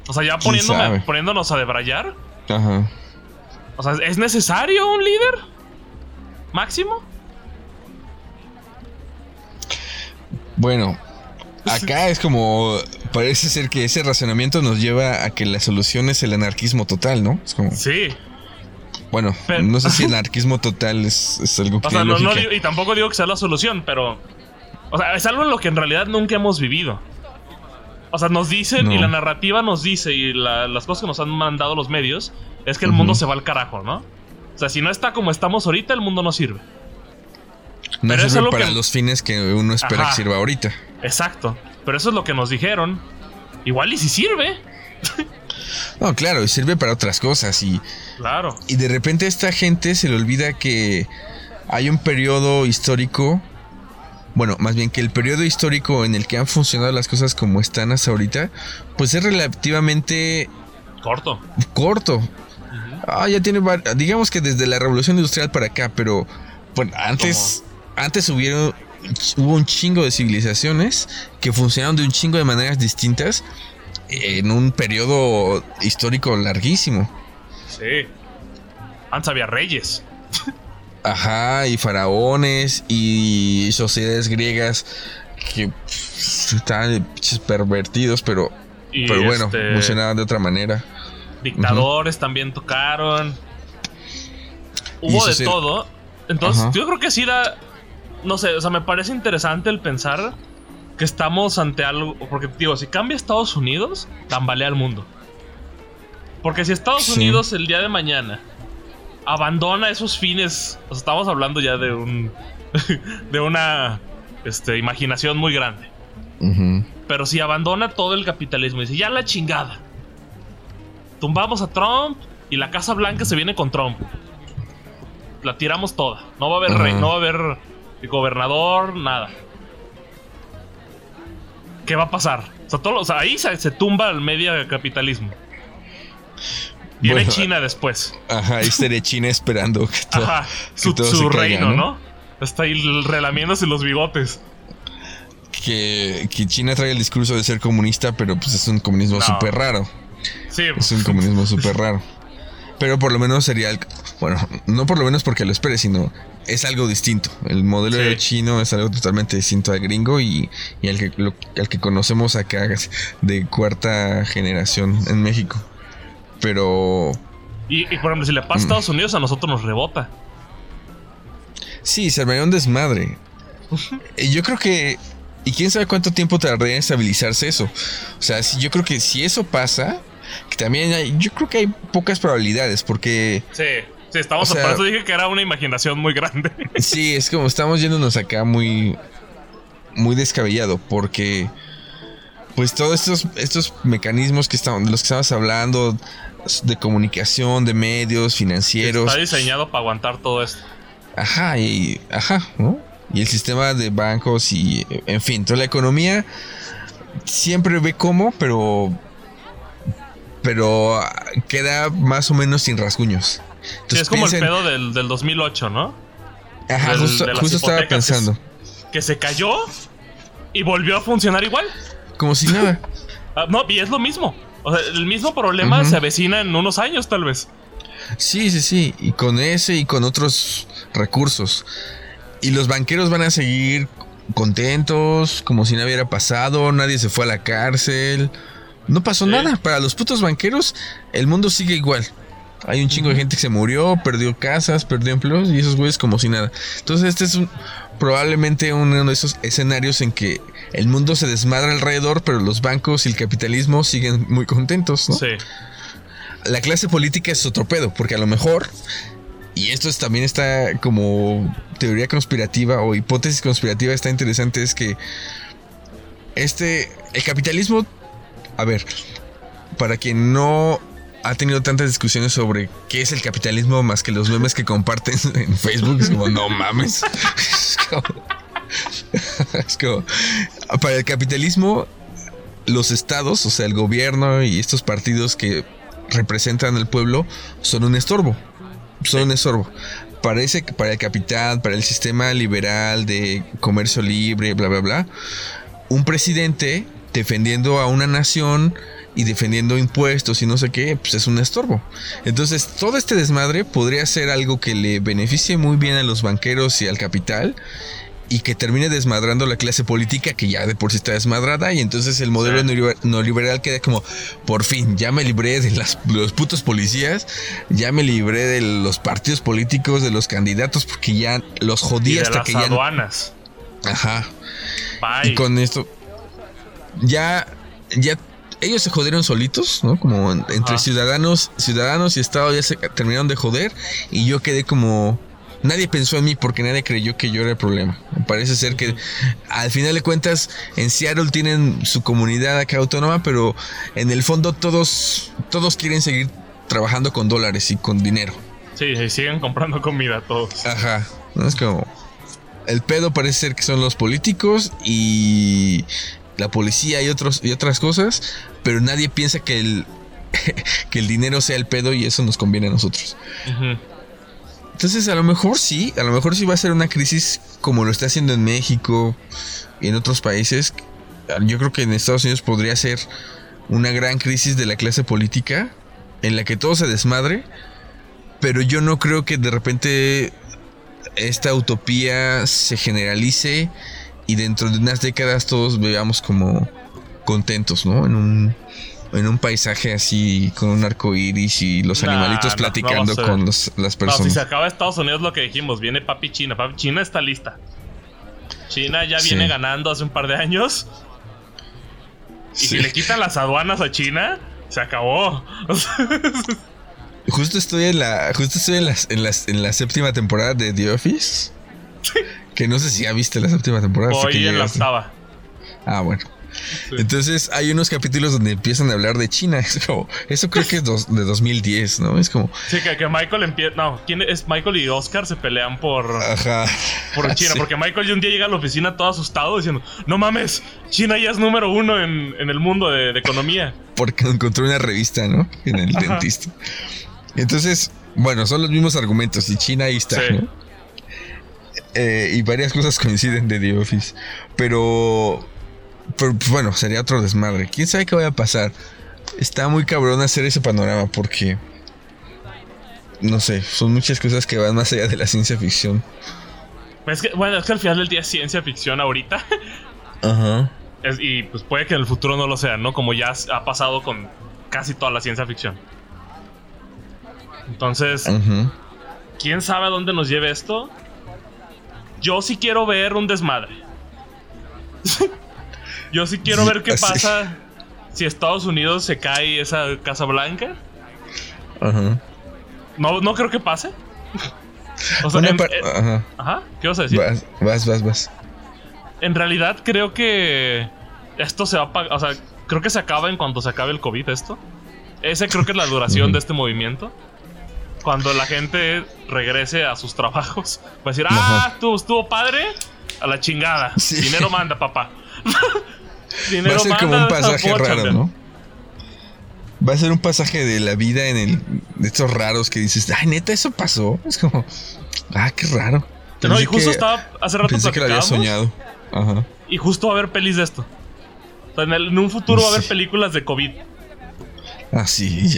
O sea, ya poniéndonos a debrayar. Ajá. O sea, ¿es necesario un líder? ¿Máximo? Bueno, acá es como. Parece ser que ese razonamiento nos lleva a que la solución es el anarquismo total, ¿no? Es como. Sí. Bueno, no sé si el anarquismo total es, algo que. O sea, no, y tampoco digo que sea la solución, pero. O sea, es algo en lo que en realidad nunca hemos vivido. O sea, nos dicen y la narrativa nos dice y las cosas que nos han mandado los medios es que el mundo se va al carajo, ¿no? O sea, si no está como estamos ahorita, el mundo no sirve. No Pero sirve para los fines que uno espera que sirva ahorita. Exacto. Pero eso es lo que nos dijeron. Igual y si sirve. no, claro, y sirve para otras cosas. Y, claro. Y de repente a esta gente se le olvida que hay un periodo histórico bueno, más bien que el periodo histórico en el que han funcionado las cosas como están hasta ahorita, pues es relativamente corto. Corto. Ah, ya tiene, digamos que desde la revolución industrial para acá, pero bueno, antes, antes hubieron, hubo un chingo de civilizaciones que funcionaron de un chingo de maneras distintas en un periodo histórico larguísimo. Sí. Antes había reyes. Ajá, y faraones y sociedades griegas que estaban pervertidos, pero, pero bueno, este, funcionaban de otra manera. Dictadores también tocaron. Hubo de todo. Entonces, yo creo que sí da. No sé, o sea, me parece interesante el pensar que estamos ante algo. Porque, digo, si cambia Estados Unidos, tambalea el mundo. Porque si Estados Unidos el día de mañana abandona esos fines. estamos hablando ya de un. de una este, imaginación muy grande. Pero si abandona todo el capitalismo y dice, ya la chingada. Tumbamos a Trump y la Casa Blanca se viene con Trump. La tiramos toda. No va a haber rey, no va a haber gobernador, nada. ¿Qué va a pasar? O sea, ahí se, se tumba el media capitalismo. Viene China después. Ajá, ahí estaría China esperando que todo, ajá, su, reino, ¿no? Está ahí relamiéndose los bigotes. Que, que, China trae el discurso de ser comunista, pero pues es un comunismo súper raro. Sí. Es un comunismo súper raro. Pero por lo menos sería el, Bueno, no por lo menos porque lo espere, sino es algo distinto. El modelo chino es algo totalmente distinto al gringo y, y al, que, al que conocemos acá de cuarta generación en México. Pero. Y, por ejemplo, si le pasa a mm. Estados Unidos, a nosotros nos rebota. Sí, se armaría un desmadre. y yo creo que. Y quién sabe cuánto tiempo tardaría en estabilizarse eso. O sea, si, yo creo que si eso pasa, que también hay, yo creo que hay pocas probabilidades, porque. Sí, sí, estamos. por eso dije que era una imaginación muy grande. sí, es como estamos yéndonos acá muy. Muy descabellado, porque pues todos estos, estos mecanismos que estamos, de los que estamos hablando, de comunicación, de medios, financieros. Está diseñado para aguantar todo esto. Ajá, y, ajá, ¿no? Y el sistema de bancos y, en fin, toda la economía siempre ve cómo, pero, pero queda más o menos sin rasguños. es como el pedo del, del 2008, ¿no? Ajá, justo, estaba pensando. que se cayó y volvió a funcionar igual. Como si nada. Ah, no, y es lo mismo. O sea, el mismo problema se avecina en unos años, tal vez. Sí, sí, sí. Y con ese y con otros recursos. Y los banqueros van a seguir contentos, como si nada hubiera pasado, nadie se fue a la cárcel. No pasó nada. Para los putos banqueros, el mundo sigue igual. Hay un chingo de gente que se murió, perdió casas, perdió empleos y esos güeyes como si nada. Entonces este es probablemente uno de esos escenarios en que el mundo se desmadra alrededor, pero los bancos y el capitalismo siguen muy contentos, ¿no? Sí. La clase política es otro pedo, porque a lo mejor, y esto también está como teoría conspirativa o hipótesis conspirativa, está interesante, es que este, el capitalismo, a ver, para quien no ha tenido tantas discusiones sobre qué es el capitalismo más que los memes que comparten en Facebook. Es como, no mames. Es como, para el capitalismo, los estados, o sea, el gobierno y estos partidos que representan al pueblo son un estorbo. Son un estorbo. parece que para el capital, para el sistema liberal de comercio libre, bla, bla, bla, un presidente defendiendo a una nación y defendiendo impuestos y no sé qué, pues es un estorbo. Entonces, todo este desmadre podría ser algo que le beneficie muy bien a los banqueros y al capital y que termine desmadrando la clase política que ya de por sí está desmadrada y entonces el modelo neoliberal queda como por fin ya me libré de, los putos policías ya me libré de los partidos políticos de los candidatos porque ya los jodí hasta que ya aduanas. ajá y con esto ya ya ellos se jodieron solitos, ¿no? Como entre ciudadanos, ciudadanos y Estado ya se terminaron de joder y yo quedé como nadie pensó en mí porque nadie creyó que yo era el problema. Parece ser que al final de cuentas en Seattle tienen su comunidad acá autónoma, pero en el fondo todos todos quieren seguir trabajando con dólares y con dinero. Sí, siguen comprando comida todos. Ajá. Es como el pedo parece ser que son los políticos y la policía y otros y otras cosas, pero nadie piensa que el que el dinero sea el pedo y eso nos conviene a nosotros. Entonces, a lo mejor sí, a lo mejor sí va a ser una crisis como lo está haciendo en México y en otros países. Yo creo que en Estados Unidos podría ser una gran crisis de la clase política en la que todo se desmadre, pero yo no creo que de repente esta utopía se generalice y dentro de unas décadas todos veamos como contentos, ¿no? En un en un paisaje así con un arco iris y los animalitos platicando con las personas. No, si se acaba Estados Unidos lo que dijimos, viene papi China. Papi China está lista. China ya viene ganando hace un par de años. Y si le quitan las aduanas a China, se acabó. justo estoy en la. Justo estoy en, las, en, en la séptima temporada de The Office. Que no sé si ya viste la séptima temporada. Hoy en la octava. Ah, bueno. Entonces hay unos capítulos donde empiezan a hablar de China. Es como, eso creo que es de 2010, ¿no? Es como. Sí, que, Michael empieza. No, ¿quién es? Michael y Oscar se pelean por. Ajá. Por China. Porque Michael ya un día llega a la oficina todo asustado diciendo: No mames, China ya es número uno en, el mundo de, economía. Porque encontró una revista, ¿no? En el dentista. Entonces, bueno, son los mismos argumentos. Y China ahí está, ¿no? Eh, y varias cosas coinciden de The Office. Pero pero pues, bueno, sería otro desmadre. ¿Quién sabe qué vaya a pasar? Está muy cabrón hacer ese panorama porque... No sé, son muchas cosas que van más allá de la ciencia ficción. bueno, es que al final del día es ciencia ficción ahorita. Ajá. y pues puede que en el futuro no lo sea, ¿no? Como ya ha pasado con casi toda la ciencia ficción. Entonces, ¿quién sabe a dónde nos lleve esto? Yo sí quiero ver un desmadre. Yo sí quiero ver qué pasa si Estados Unidos se cae esa Casa Blanca. Ajá. No, no creo que pase. o sea, ajá. ¿Qué vas a decir? Vas, vas, vas, En realidad creo que esto se va a O sea, creo que se acaba en cuanto se acabe el COVID esto. Ese creo que es la duración de este movimiento. Cuando la gente regrese a sus trabajos. Va a decir, ah, tú estuvo padre. A la chingada. Dinero manda, papá. Va a ser como un pasaje raro, ¿no? Va a ser un pasaje de la vida en el de estos raros que dices, ay, neta, eso pasó. Es como, ah, qué raro. no, y justo estaba hace rato Pensé que lo había soñado. Ajá. Y justo va a haber pelis de esto. O sea, en, un futuro va a haber películas de COVID. Ah, sí.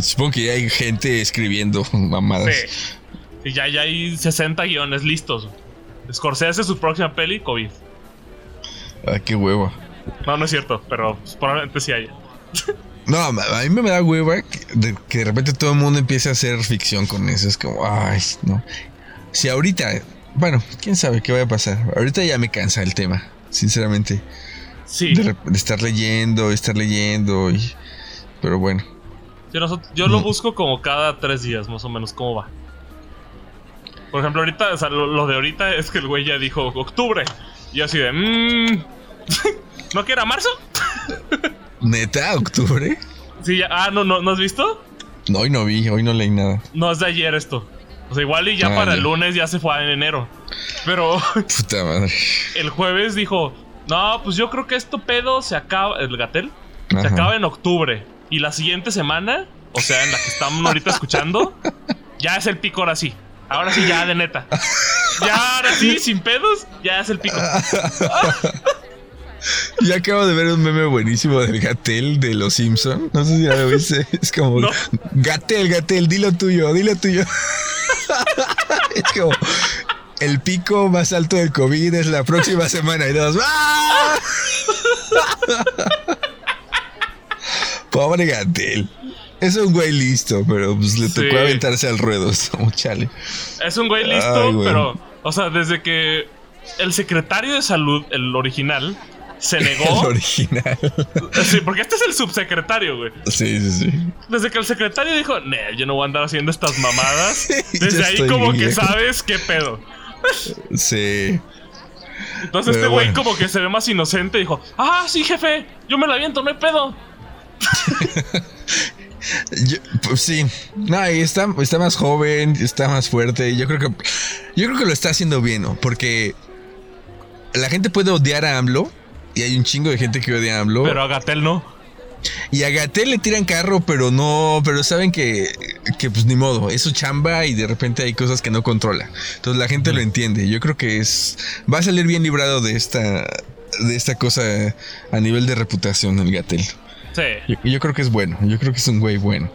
Supongo que ya hay gente escribiendo mamadas. Sí. Y ya, ya hay 60 guiones listos. Scorsese su próxima peli, COVID. Ah, qué hueva. No, no es cierto, pero probablemente sí hay. No, a mí me da hueva que de, que de repente todo el mundo empiece a hacer ficción con eso. Es como, ay, no. Si ahorita, bueno, quién sabe qué va a pasar. Ahorita ya me cansa el tema, sinceramente. Sí. De, estar leyendo, estar leyendo. Y, pero bueno. Yo, lo busco como cada tres días, más o menos, cómo va. Por ejemplo, ahorita, o sea, lo, de ahorita es que el güey ya dijo octubre. Y así de, mmm. ¿No que era marzo? ¿Neta? ¿Octubre? Sí, ya. Ah, no, no, ¿no has visto? No, hoy no vi, hoy no leí nada. No, es de ayer esto. O sea, igual y ya ah, para el lunes ya se fue en enero. Pero. Puta madre. El jueves dijo: No, pues yo creo que esto pedo se acaba. El gatel. Se acaba en octubre. Y la siguiente semana, o sea, en la que estamos ahorita escuchando, ya es el pico ahora sí. Ahora sí, ya, de neta. Ya, ahora sí, sin pedos, ya es el pico. Y acabo de ver un meme buenísimo del Gatel de los Simpson. No sé si ya lo viste. Es como Gatel, Gatel, dilo tuyo, dilo tuyo. es como el pico más alto del COVID es la próxima semana y dos. ¡Ah! Pobre Gatel. Es un güey listo, pero pues le tocó aventarse al ruedo. chale. Es un güey listo, pero, o sea, desde que el secretario de salud, el original, se negó. El original. Sí, porque este es el subsecretario, güey. Sí, sí, sí. Desde que el secretario dijo, no, yo no voy a andar haciendo estas mamadas. Desde ahí como que sabes qué pedo. Sí. Entonces este güey como que se ve más inocente y dijo, ah, sí, jefe, yo me la aviento, no hay pedo. pues sí, no, y está, está más joven, está más fuerte. Yo creo que yo creo que lo está haciendo bien, ¿no? Porque la gente puede odiar a AMLO y hay un chingo de gente que odia a AMLO. Pero a Gatel no. Y a Gatel le tiran carro, pero no, pero saben que, que pues ni modo, es su chamba y de repente hay cosas que no controla. Entonces la gente lo entiende. Yo creo que es va a salir bien librado de esta de esta cosa a nivel de reputación el Gatel. Sí. Yo, creo que es bueno, yo creo que es un güey bueno.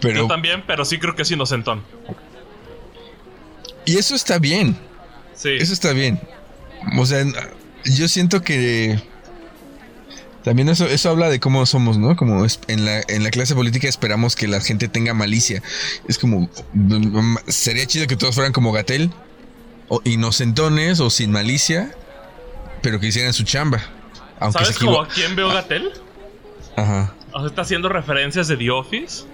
Pero, yo también, pero sí creo que es inocentón. Y eso está bien. Sí. Eso está bien. O sea, yo siento que también eso, eso habla de cómo somos, ¿no? Como en la, en la clase política esperamos que la gente tenga malicia. Es como, sería chido que todos fueran como Gatel, o inocentones o sin malicia, pero que hicieran su chamba. Aunque ¿Sabes como a quién veo Gatel? Ajá. O sea, está haciendo referencias de The Office.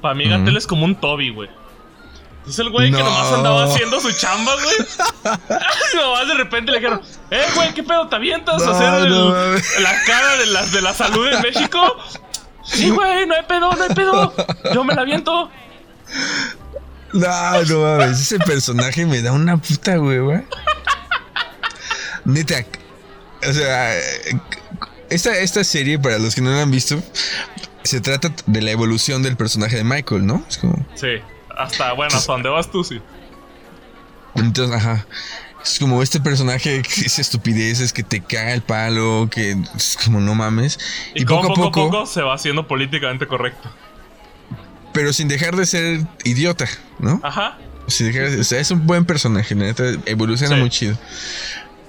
Para mí Gatel es como un Toby, güey. Es el güey que nomás andaba haciendo su chamba, güey. y nomás de repente le dijeron, eh, güey, ¿qué pedo? ¿Te avientas a hacer la cara de la, de la salud en México? Sí, güey, no hay pedo, no hay pedo. Yo me la aviento. No, no mames, ese personaje me da una puta güey. Neta, o sea, esta, esta serie, para los que no la han visto, se trata de la evolución del personaje de Michael, ¿no? Es como... Sí. Hasta, bueno, hasta donde vas tú, sí. Entonces, ajá. Es como este personaje que dice estupideces, que te caga el palo, que es como no mames. Y, poco, a poco, se va haciendo políticamente correcto. Pero sin dejar de ser idiota, ¿no? Ajá. Sin dejar o sea, es un buen personaje, la neta, evoluciona muy chido.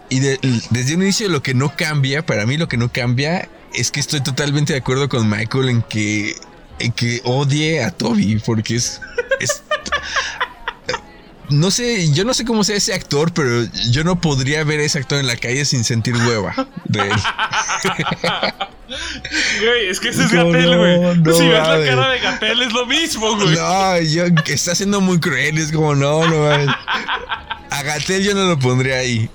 Y desde un inicio lo que no cambia, para mí lo que no cambia es que estoy totalmente de acuerdo con Michael en que, en que odie a Toby, porque es no sé, yo no sé cómo sea ese actor, pero yo no podría ver a ese actor en la calle sin sentir hueva de él. Güey, es que ese es Gatel, güey. si ves la cara de Gatel es lo mismo, güey. No, yo, está siendo muy cruel, es como, no, no A Gatel yo no lo pondría ahí.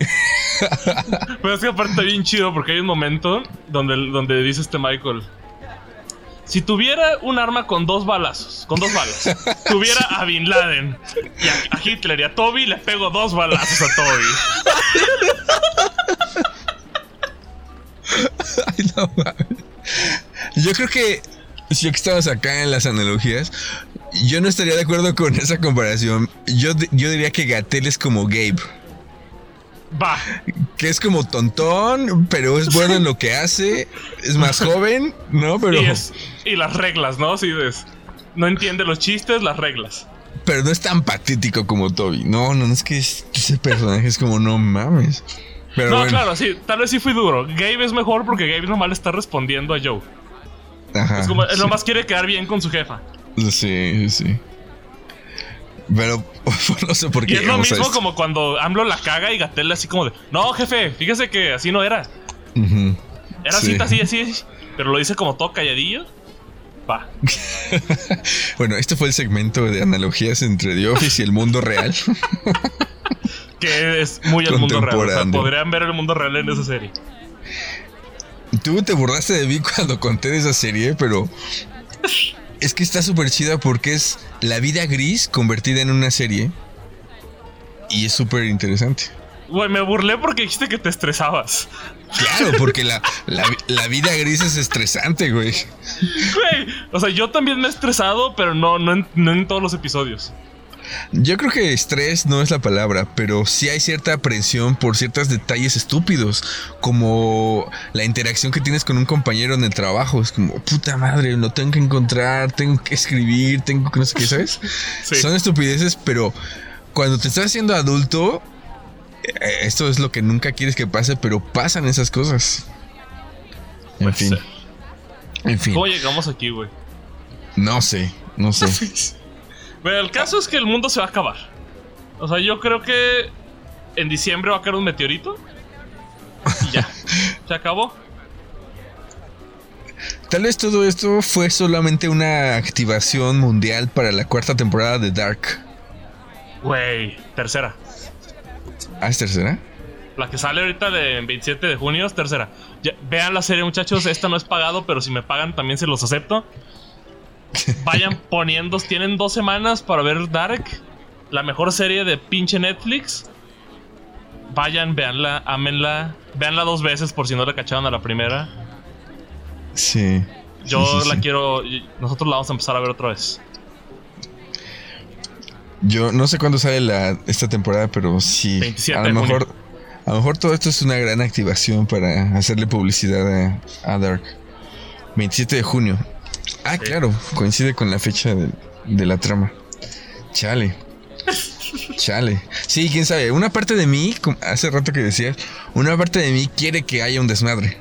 Pero es que aparte está bien chido porque hay un momento donde, donde dice este Michael. Si tuviera un arma con dos balazos, con dos balas, tuviera a Bin Laden y a, Hitler y a Toby, le pego dos balazos a Toby. Ay, no Yo creo que si estamos acá en las analogías, yo no estaría de acuerdo con esa comparación. Yo, yo diría que Gatel es como Gabe. Va. Que es como tontón, pero es bueno en lo que hace. Es más joven, ¿no? Pero. Y, las reglas, ¿no? Sí, es, no entiende los chistes, las reglas. Pero no es tan patético como Toby. No, no, es que ese personaje es como no mames. Pero no, claro, sí, tal vez sí fui duro. Gabe es mejor porque Gabe nomás le está respondiendo a Joe. Ajá. Es como, él nomás quiere quedar bien con su jefa. Sí, sí. Pero no sé por qué. Y es lo mismo como cuando AMLO la caga y Gatel así como de, no, jefe, fíjese que así no era. Era así, así, así, pero lo dice como todo calladillo. Va. bueno, este fue el segmento de analogías entre The Office y el mundo real. que es muy el mundo real. O sea, podrían ver el mundo real en esa serie. Tú te burlaste de mí cuando conté de esa serie, pero es que está súper chida porque es la vida gris convertida en una serie. Y es súper interesante. Güey, me burlé porque dijiste que te estresabas. Claro, porque la, vida gris es estresante, güey. Güey, o sea, yo también me he estresado, pero no, no, en, todos los episodios. Yo creo que estrés no es la palabra, pero sí hay cierta aprensión por ciertos detalles estúpidos, como la interacción que tienes con un compañero en el trabajo. Es como, puta madre, lo tengo que encontrar, tengo que escribir, tengo que no sé qué, ¿sabes? Son estupideces, pero cuando te estás haciendo adulto, eh, esto es lo que nunca quieres que pase, pero pasan esas cosas. En fin. En fin. ¿Cómo llegamos aquí, güey? No sé, no sé. Pero el caso es que el mundo se va a acabar. O sea, yo creo que en diciembre va a caer un meteorito. Y ya. se acabó. Tal vez todo esto fue solamente una activación mundial para la cuarta temporada de Dark. Güey, tercera. ¿Ah, es tercera? La que sale ahorita de 27 de junio es tercera. vean la serie, muchachos. Esta no es pagado, pero si me pagan también se los acepto. Vayan poniendo. Tienen dos semanas para ver Dark. La mejor serie de pinche Netflix. Vayan, véanla, ámenla. Véanla dos veces por si no la cacharon a la primera. Sí. Yo la quiero. Nosotros la vamos a empezar a ver otra vez. Yo no sé cuándo sale la, esta temporada, pero sí. 27 a lo mejor. A lo mejor todo esto es una gran activación para hacerle publicidad a, Dark. 27 de junio. Ah, claro, coincide con la fecha de, la trama. Chale. Chale. Sí, quién sabe. Una parte de mí, hace rato que decías, una parte de mí quiere que haya un desmadre.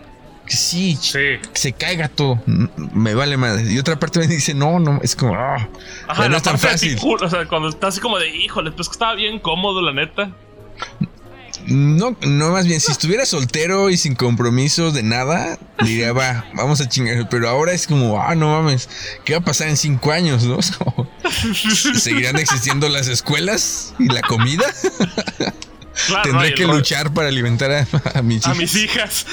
Sí, sí, se caiga todo. Me vale madre. Y otra parte me dice, no, no, es como, Ajá, no es tan fácil. o sea, cuando estás así como de, híjole, pues que estaba bien cómodo, la neta. No, no, más bien, si estuviera soltero y sin compromiso de nada, diría, va, vamos a chingar. Pero ahora es como, ah, no mames, ¿qué va a pasar en cinco años, no? ¿Seguirán existiendo las escuelas y la comida? Tendré que luchar para alimentar a, mis hijas. A mis hijas.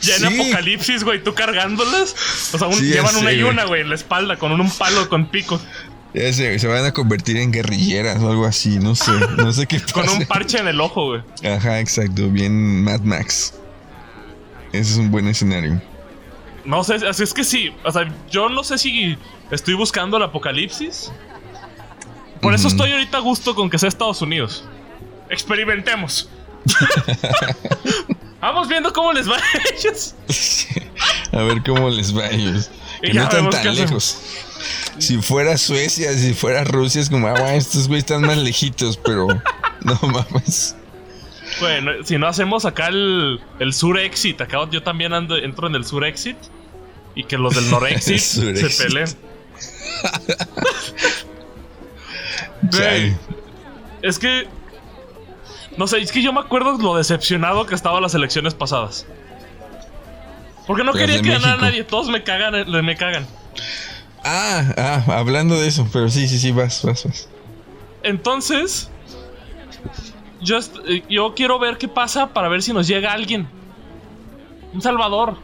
ya en apocalipsis, güey, tú cargándolas. O sea, llevan una y una, güey, en la espalda con un, palo con pico. Ya sé, se van a convertir en guerrilleras o algo así, no sé, no sé qué Con un parche en el ojo, güey. Ajá, exacto, bien Mad Max. Ese es un buen escenario. No sé, así es que sí, o sea, yo no sé si estoy buscando el apocalipsis. Por eso estoy ahorita a gusto con que sea Estados Unidos experimentemos. Vamos viendo cómo les va a ellos. a ver cómo les va a ellos. Que no están tan lejos. Si fuera Suecia, si fuera Rusia, es como, ah, estos güeyes están más lejitos, pero no mames. Bueno, si no hacemos acá el, el sur exit, acá yo también ando, entro en el sur exit y que los del norexit se peleen. es que no sé, es que yo me acuerdo lo decepcionado que estaba las elecciones pasadas. Porque no quería que ganara nadie, todos me cagan, eh, me cagan. Ah, ah, hablando de eso, pero sí, sí, sí, vas, vas, vas. Entonces, yo, eh, yo quiero ver qué pasa para ver si nos llega alguien. Un Salvador.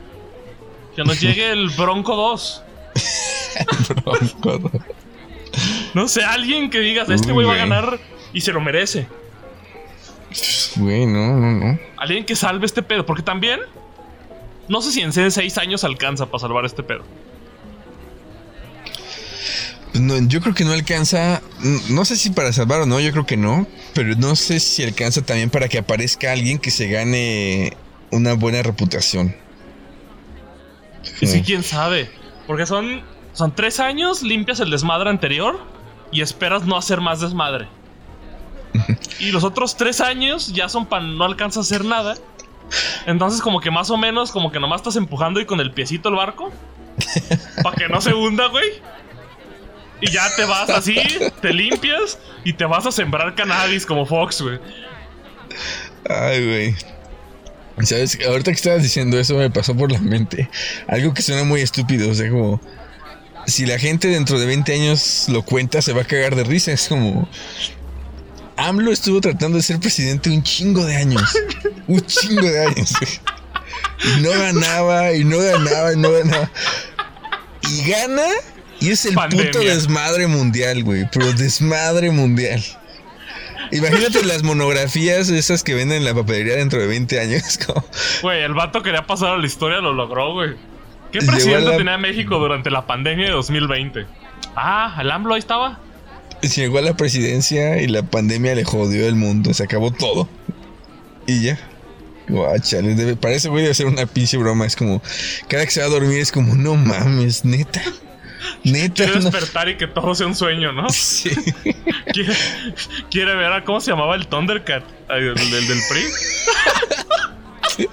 Que nos llegue el Bronco 2. Bronco 2. No sé, alguien que digas, este güey va a ganar y se lo merece. Güey, no, no, no. Alguien que salve este pedo. Porque también. No sé si en seis años alcanza para salvar este pedo. No, yo creo que no alcanza. No sé si para salvar o no, yo creo que no. Pero no sé si alcanza también para que aparezca alguien que se gane una buena reputación. Y sí, quién sabe. Porque son, son tres años, limpias el desmadre anterior y esperas no hacer más desmadre. Y los otros tres años ya son para no alcanza a hacer nada. Entonces, como que más o menos, como que nomás estás empujando y con el piecito el barco. para que no se hunda, güey. Y ya te vas así, te limpias y te vas a sembrar cannabis como Fox, güey. Ay, güey. ¿Sabes? Ahorita que estabas diciendo eso me pasó por la mente. Algo que suena muy estúpido. O sea, como. Si la gente dentro de 20 años lo cuenta, se va a cagar de risa. Es como. AMLO estuvo tratando de ser presidente un chingo de años. Un chingo de años. Y no ganaba, y no ganaba, y no ganaba. Y gana, y es el puto desmadre mundial, güey. Pero desmadre mundial. Imagínate las monografías esas que venden en la papelería dentro de 20 años. Güey, el vato quería pasar a la historia, lo logró, güey. ¿Qué presidente tenía México durante la pandemia de 2020? Ah, el AMLO ahí estaba. llegó a la presidencia y la pandemia le jodió el mundo, se acabó todo. Y ya. Guachale, debe, parece güey debe ser una pinche broma. Es como, cada que se va a dormir es como, no mames, neta. Neta. Quiere no- despertar y que todo sea un sueño, ¿no? Sí. Quiere, quiere ver a cómo se llamaba el Thundercat, el, el del PRI.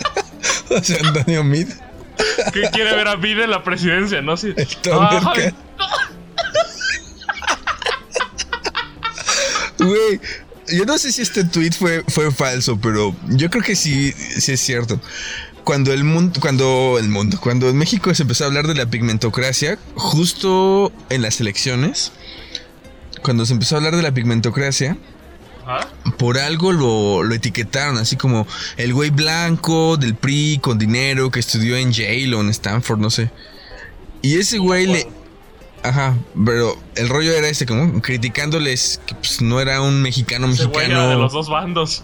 O sea, Antonio Mid. Que quiere ver a Biden en la presidencia, ¿no? Sí. El Thundercat. Güey, yo no sé si este tweet fue, fue falso, pero yo creo que sí, sí es cierto. Cuando el mundo, cuando el mundo, cuando en México se empezó a hablar de la pigmentocracia, justo en las elecciones, cuando se empezó a hablar de la pigmentocracia, Ajá. por algo lo, lo etiquetaron, así como el güey blanco del PRI con dinero que estudió en Yale o en Stanford, no sé. Y ese güey le, Ajá, pero el rollo era ese, como criticándoles que pues, no era un mexicano Ese güey era de mexicano. los dos bandos.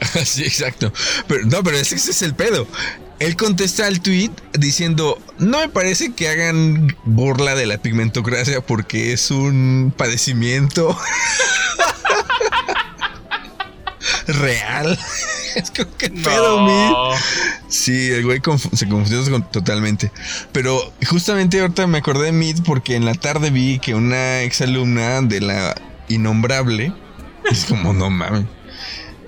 sí, exacto. Pero no, pero ese, ese es el pedo. Él contesta al tweet diciendo: No me parece que hagan burla de la pigmentocracia porque es un padecimiento real. es como que pedo. No. Sí, el güey se confundió con- totalmente. Pero justamente ahorita me acordé de Mid porque en la tarde vi que una exalumna de la innombrable, es como, no mames,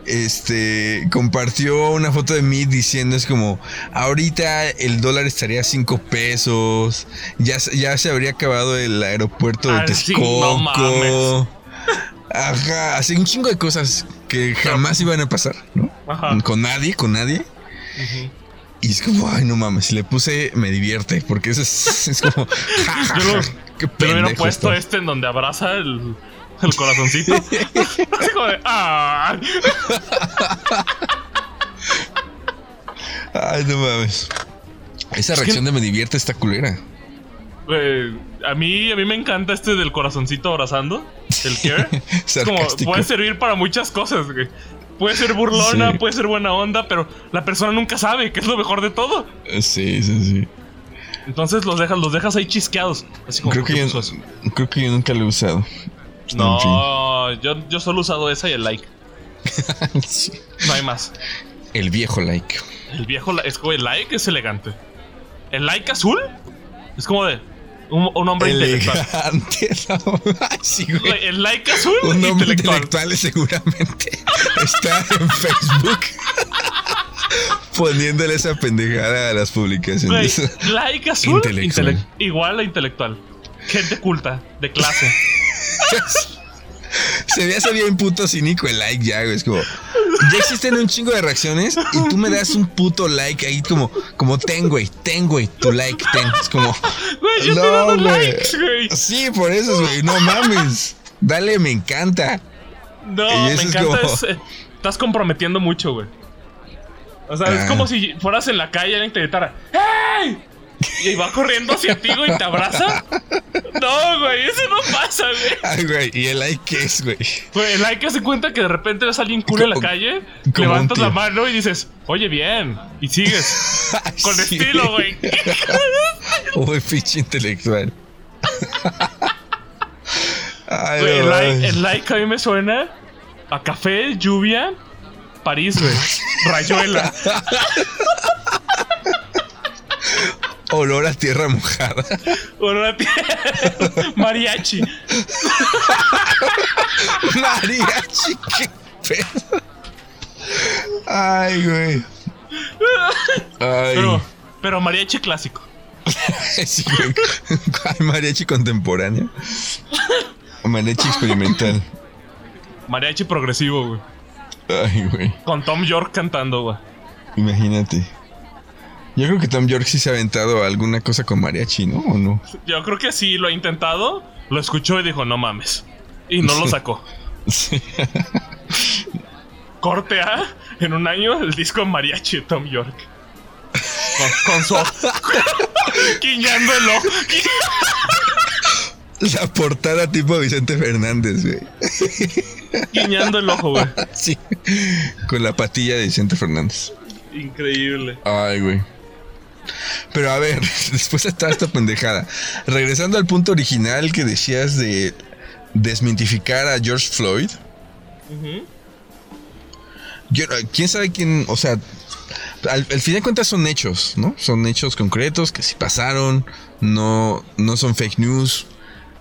este, compartió una foto de Mid diciendo, es como, ahorita el dólar estaría a 5 pesos, ya, se- ya se habría acabado el aeropuerto de Ah, Texcoco. no. Ajá, así un chingo de cosas que jamás iban a pasar, ¿no? Ajá. Con nadie, con nadie. Y es como, ay, no mames, le puse me divierte, porque eso es, es como, ja, ja, Yo lo- Yo hubiera pendejo puesto este en donde abraza el, el corazoncito. Así como de. ¡Ah! Ay, no mames. Esa reacción de me divierte está culera. Güey, a mí, a mí me encanta este del corazoncito abrazando. El care. Es como, puede servir para muchas cosas, güey. Puede ser burlona, Sí. puede ser buena onda, pero la persona nunca sabe que es lo mejor de todo. Sí, sí, sí. Entonces los dejas, los dejas ahí chisqueados. Así como Creo que, ¿por qué yo, creo que yo nunca lo he usado. No, yo, yo solo he usado esa y el like. Sí. No hay más. El viejo like. El viejo, es como el like es elegante. El like azul es como de un, un hombre intelectual. Elegante. no. Sí, güey. Güey, El like azul Un hombre intelectual. intelectual seguramente está en Facebook poniéndole esa pendejada a las Güey, publicaciones. like azul Intelectual. intele- igual a intelectual. Gente culta, de clase. Se me hace bien puto cínico el like ya, güey. Es como, ya existen un chingo de reacciones y tú me das un puto like ahí como, como ten, güey, ten, güey, tu like, ten. Es como, Güey, yo te No, dado güey. likes, güey. sí, por eso, güey, no mames. Dale, me encanta. No, me es encanta. como- es, eh, estás comprometiendo mucho, güey. O sea, es Ah. como si fueras en la calle y alguien te gritara ¡Hey! Y va corriendo hacia ti, güey, y te abraza. No, güey, eso no pasa, güey. Ay, güey, y el like es, güey. Güey, el like hace cuenta que de repente ves a alguien cool en la calle, levantas la mano y dices, oye, bien, y sigues. Con sí. estilo, güey. Uy, pinche intelectual. Ay, Güey, no el, like, el like a mí me suena a café, lluvia, París, güey. Rayuela. Olor a tierra mojada. Olor a tie- Mariachi. Mariachi, qué pedo. Ay, güey. Ay. Pero, pero mariachi clásico. Sí, mariachi contemporáneo. Mariachi experimental. Mariachi progresivo, güey. Ay, güey. Con Tom York cantando, güey. Imagínate. Yo creo que Tom York sí se ha aventado alguna cosa con mariachi, ¿no? ¿O no? Yo creo que sí lo ha intentado, lo escuchó y dijo, no mames. Y no lo sacó. Sí. Corte A, en un año, el disco mariachi de Tom York. Con, con su... Ojo. La portada tipo Vicente Fernández, güey. Guiñando el ojo, güey. Sí. Con la patilla de Vicente Fernández. Increíble. Ay, güey. Pero a ver, después de toda esta pendejada, regresando al punto original que decías de desmitificar a George Floyd. ¿Quién sabe quién? O sea, al, fin de cuentas son hechos, ¿no? Son hechos concretos que si pasaron, no, no son fake news,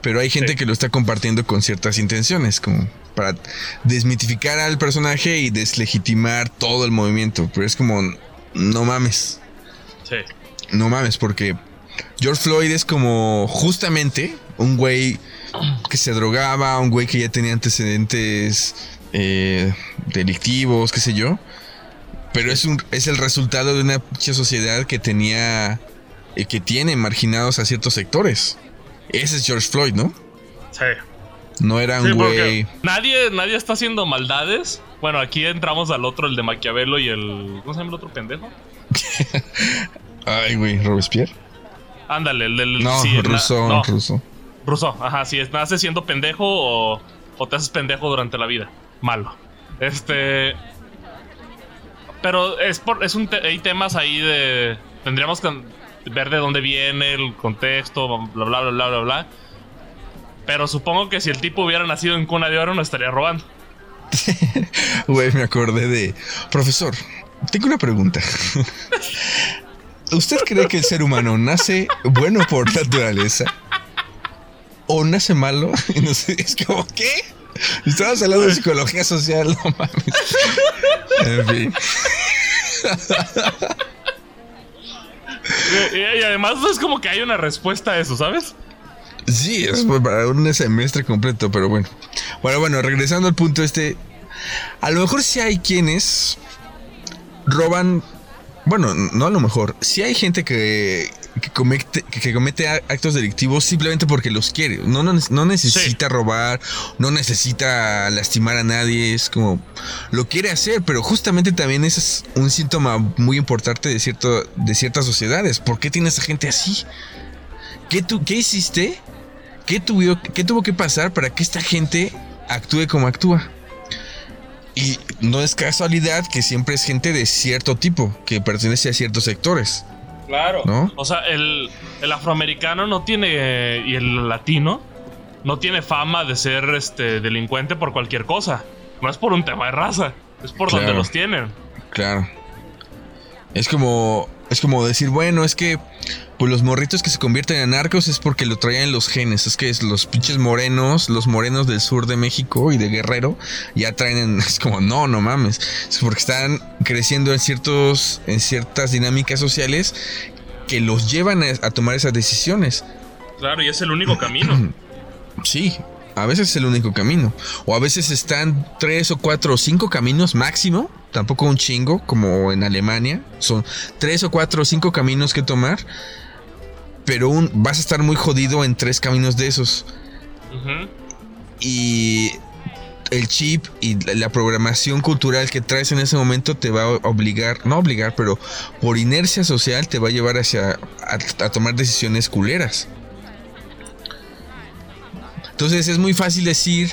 pero hay gente que lo está compartiendo con ciertas intenciones, como para desmitificar al personaje y deslegitimar todo el movimiento. Pero es como, no mames. Sí. No mames, porque George Floyd es como justamente un güey que se drogaba, un güey que ya tenía antecedentes eh, delictivos, qué sé yo. Pero es, un, es el resultado de una sociedad que tenía, eh, que tiene marginados a ciertos sectores. Ese es George Floyd, ¿no? Sí. No era un güey. Nadie, nadie está haciendo maldades. Bueno, aquí entramos al otro, el de Maquiavelo y el. ¿Cómo se llama el otro pendejo? Ay, güey, Robespierre. Ándale, el del. No, sí, ruso, no. ruso. Ruso, ajá, si naces siendo pendejo o, o te haces pendejo durante la vida. Malo. Este. Pero es por. Es un hay temas ahí de. Tendríamos que ver de dónde viene el contexto, bla, bla, bla, bla, bla, bla. Pero supongo que si el tipo hubiera nacido en cuna de oro, no estaría robando. Güey, me acordé de. Profesor, tengo una pregunta. ¿Usted cree que el ser humano nace bueno por naturaleza? ¿O nace malo? No sé, es como, ¿qué? Estamos hablando de psicología social, no mames. En fin. Y, además es como que hay una respuesta a eso, ¿sabes? Sí, es para un semestre completo, pero bueno. Bueno, bueno, regresando al punto este. A lo mejor sí hay quienes roban. Bueno, no a lo mejor. Sí hay gente que, que, comete, que comete actos delictivos simplemente porque los quiere. No, no, necesita robar, no necesita lastimar a nadie. Es como lo quiere hacer, pero justamente también ese es un síntoma muy importante de, cierto, de ciertas sociedades. ¿Por qué tiene esa gente así? ¿Qué, tu, qué hiciste? ¿Qué tuvo, ¿Qué tuvo que pasar para que esta gente actúe como actúa? Y no es casualidad que siempre es gente de cierto tipo, que pertenece a ciertos sectores. Claro. ¿No? O sea, el, afroamericano no tiene. y el latino no tiene fama de ser este delincuente por cualquier cosa. No es por un tema de raza, es por donde los tienen. Claro. Es como. Es como decir, bueno, es que pues los morritos que se convierten en narcos es porque lo traían los genes. Es que es los pinches morenos, los morenos del sur de México y de Guerrero, ya traen. es como, no, no mames. Es porque están creciendo en, ciertos, en ciertas dinámicas sociales que los llevan a, tomar esas decisiones. Claro, y es el único camino. sí, a veces es el único camino. O a veces están tres o cuatro o cinco caminos máximo. Tampoco un chingo, como en Alemania. Son tres o cuatro o cinco caminos que tomar pero un, vas a estar muy jodido en tres caminos de esos. Y el chip y la programación cultural que traes en ese momento te va a obligar, no obligar, pero por inercia social te va a llevar hacia a tomar decisiones culeras. Entonces es muy fácil decir,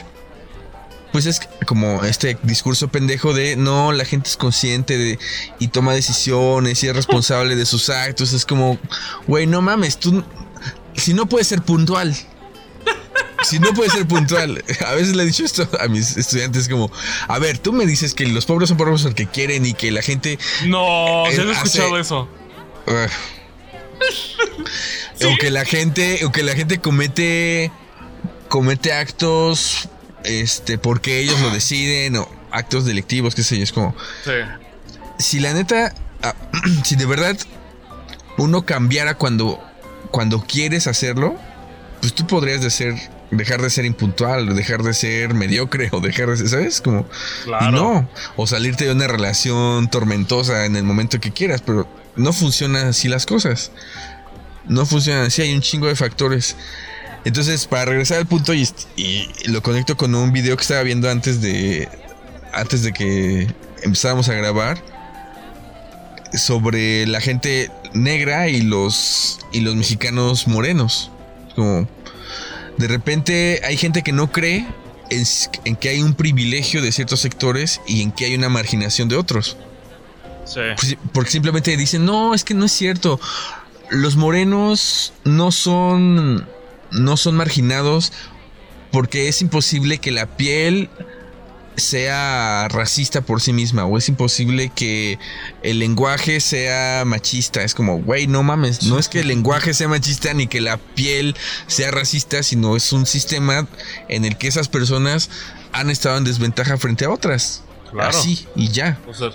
pues es como este discurso pendejo de no, la gente es consciente de y toma decisiones y es responsable de sus actos. Es como, güey, no mames, tú, si no puedes ser puntual. Si no puedes ser puntual, a veces le he dicho esto a mis estudiantes como, a ver, tú me dices que los pobres son pobres porque quieren y que la gente... No, eh, he escuchado eso. Uh, O que la gente, o que la gente comete, comete actos este, porque ellos lo deciden o actos delictivos, qué sé yo, es como... Si la neta, ah, si de verdad uno cambiara cuando, cuando quieres hacerlo, pues tú podrías de ser, dejar de ser impuntual, dejar de ser mediocre o dejar de ser, ¿sabes? Como... Y no, o salirte de una relación tormentosa en el momento que quieras, pero no funcionan así las cosas. No funcionan así, hay un chingo de factores. Entonces, para regresar al punto y, lo conecto con un video que estaba viendo antes de antes de que empezáramos a grabar sobre la gente negra y los y los mexicanos morenos. Como de repente hay gente que no cree en, que hay un privilegio de ciertos sectores y en que hay una marginación de otros. Sí. Pues, porque simplemente dicen, no, es que no es cierto. Los morenos no son no son marginados porque es imposible que la piel sea racista por sí misma o es imposible que el lenguaje sea machista. Es como, güey, no mames, no es que el lenguaje sea machista ni que la piel sea racista, sino es un sistema en el que esas personas han estado en desventaja frente a otras. Claro. Así y ya. O sea,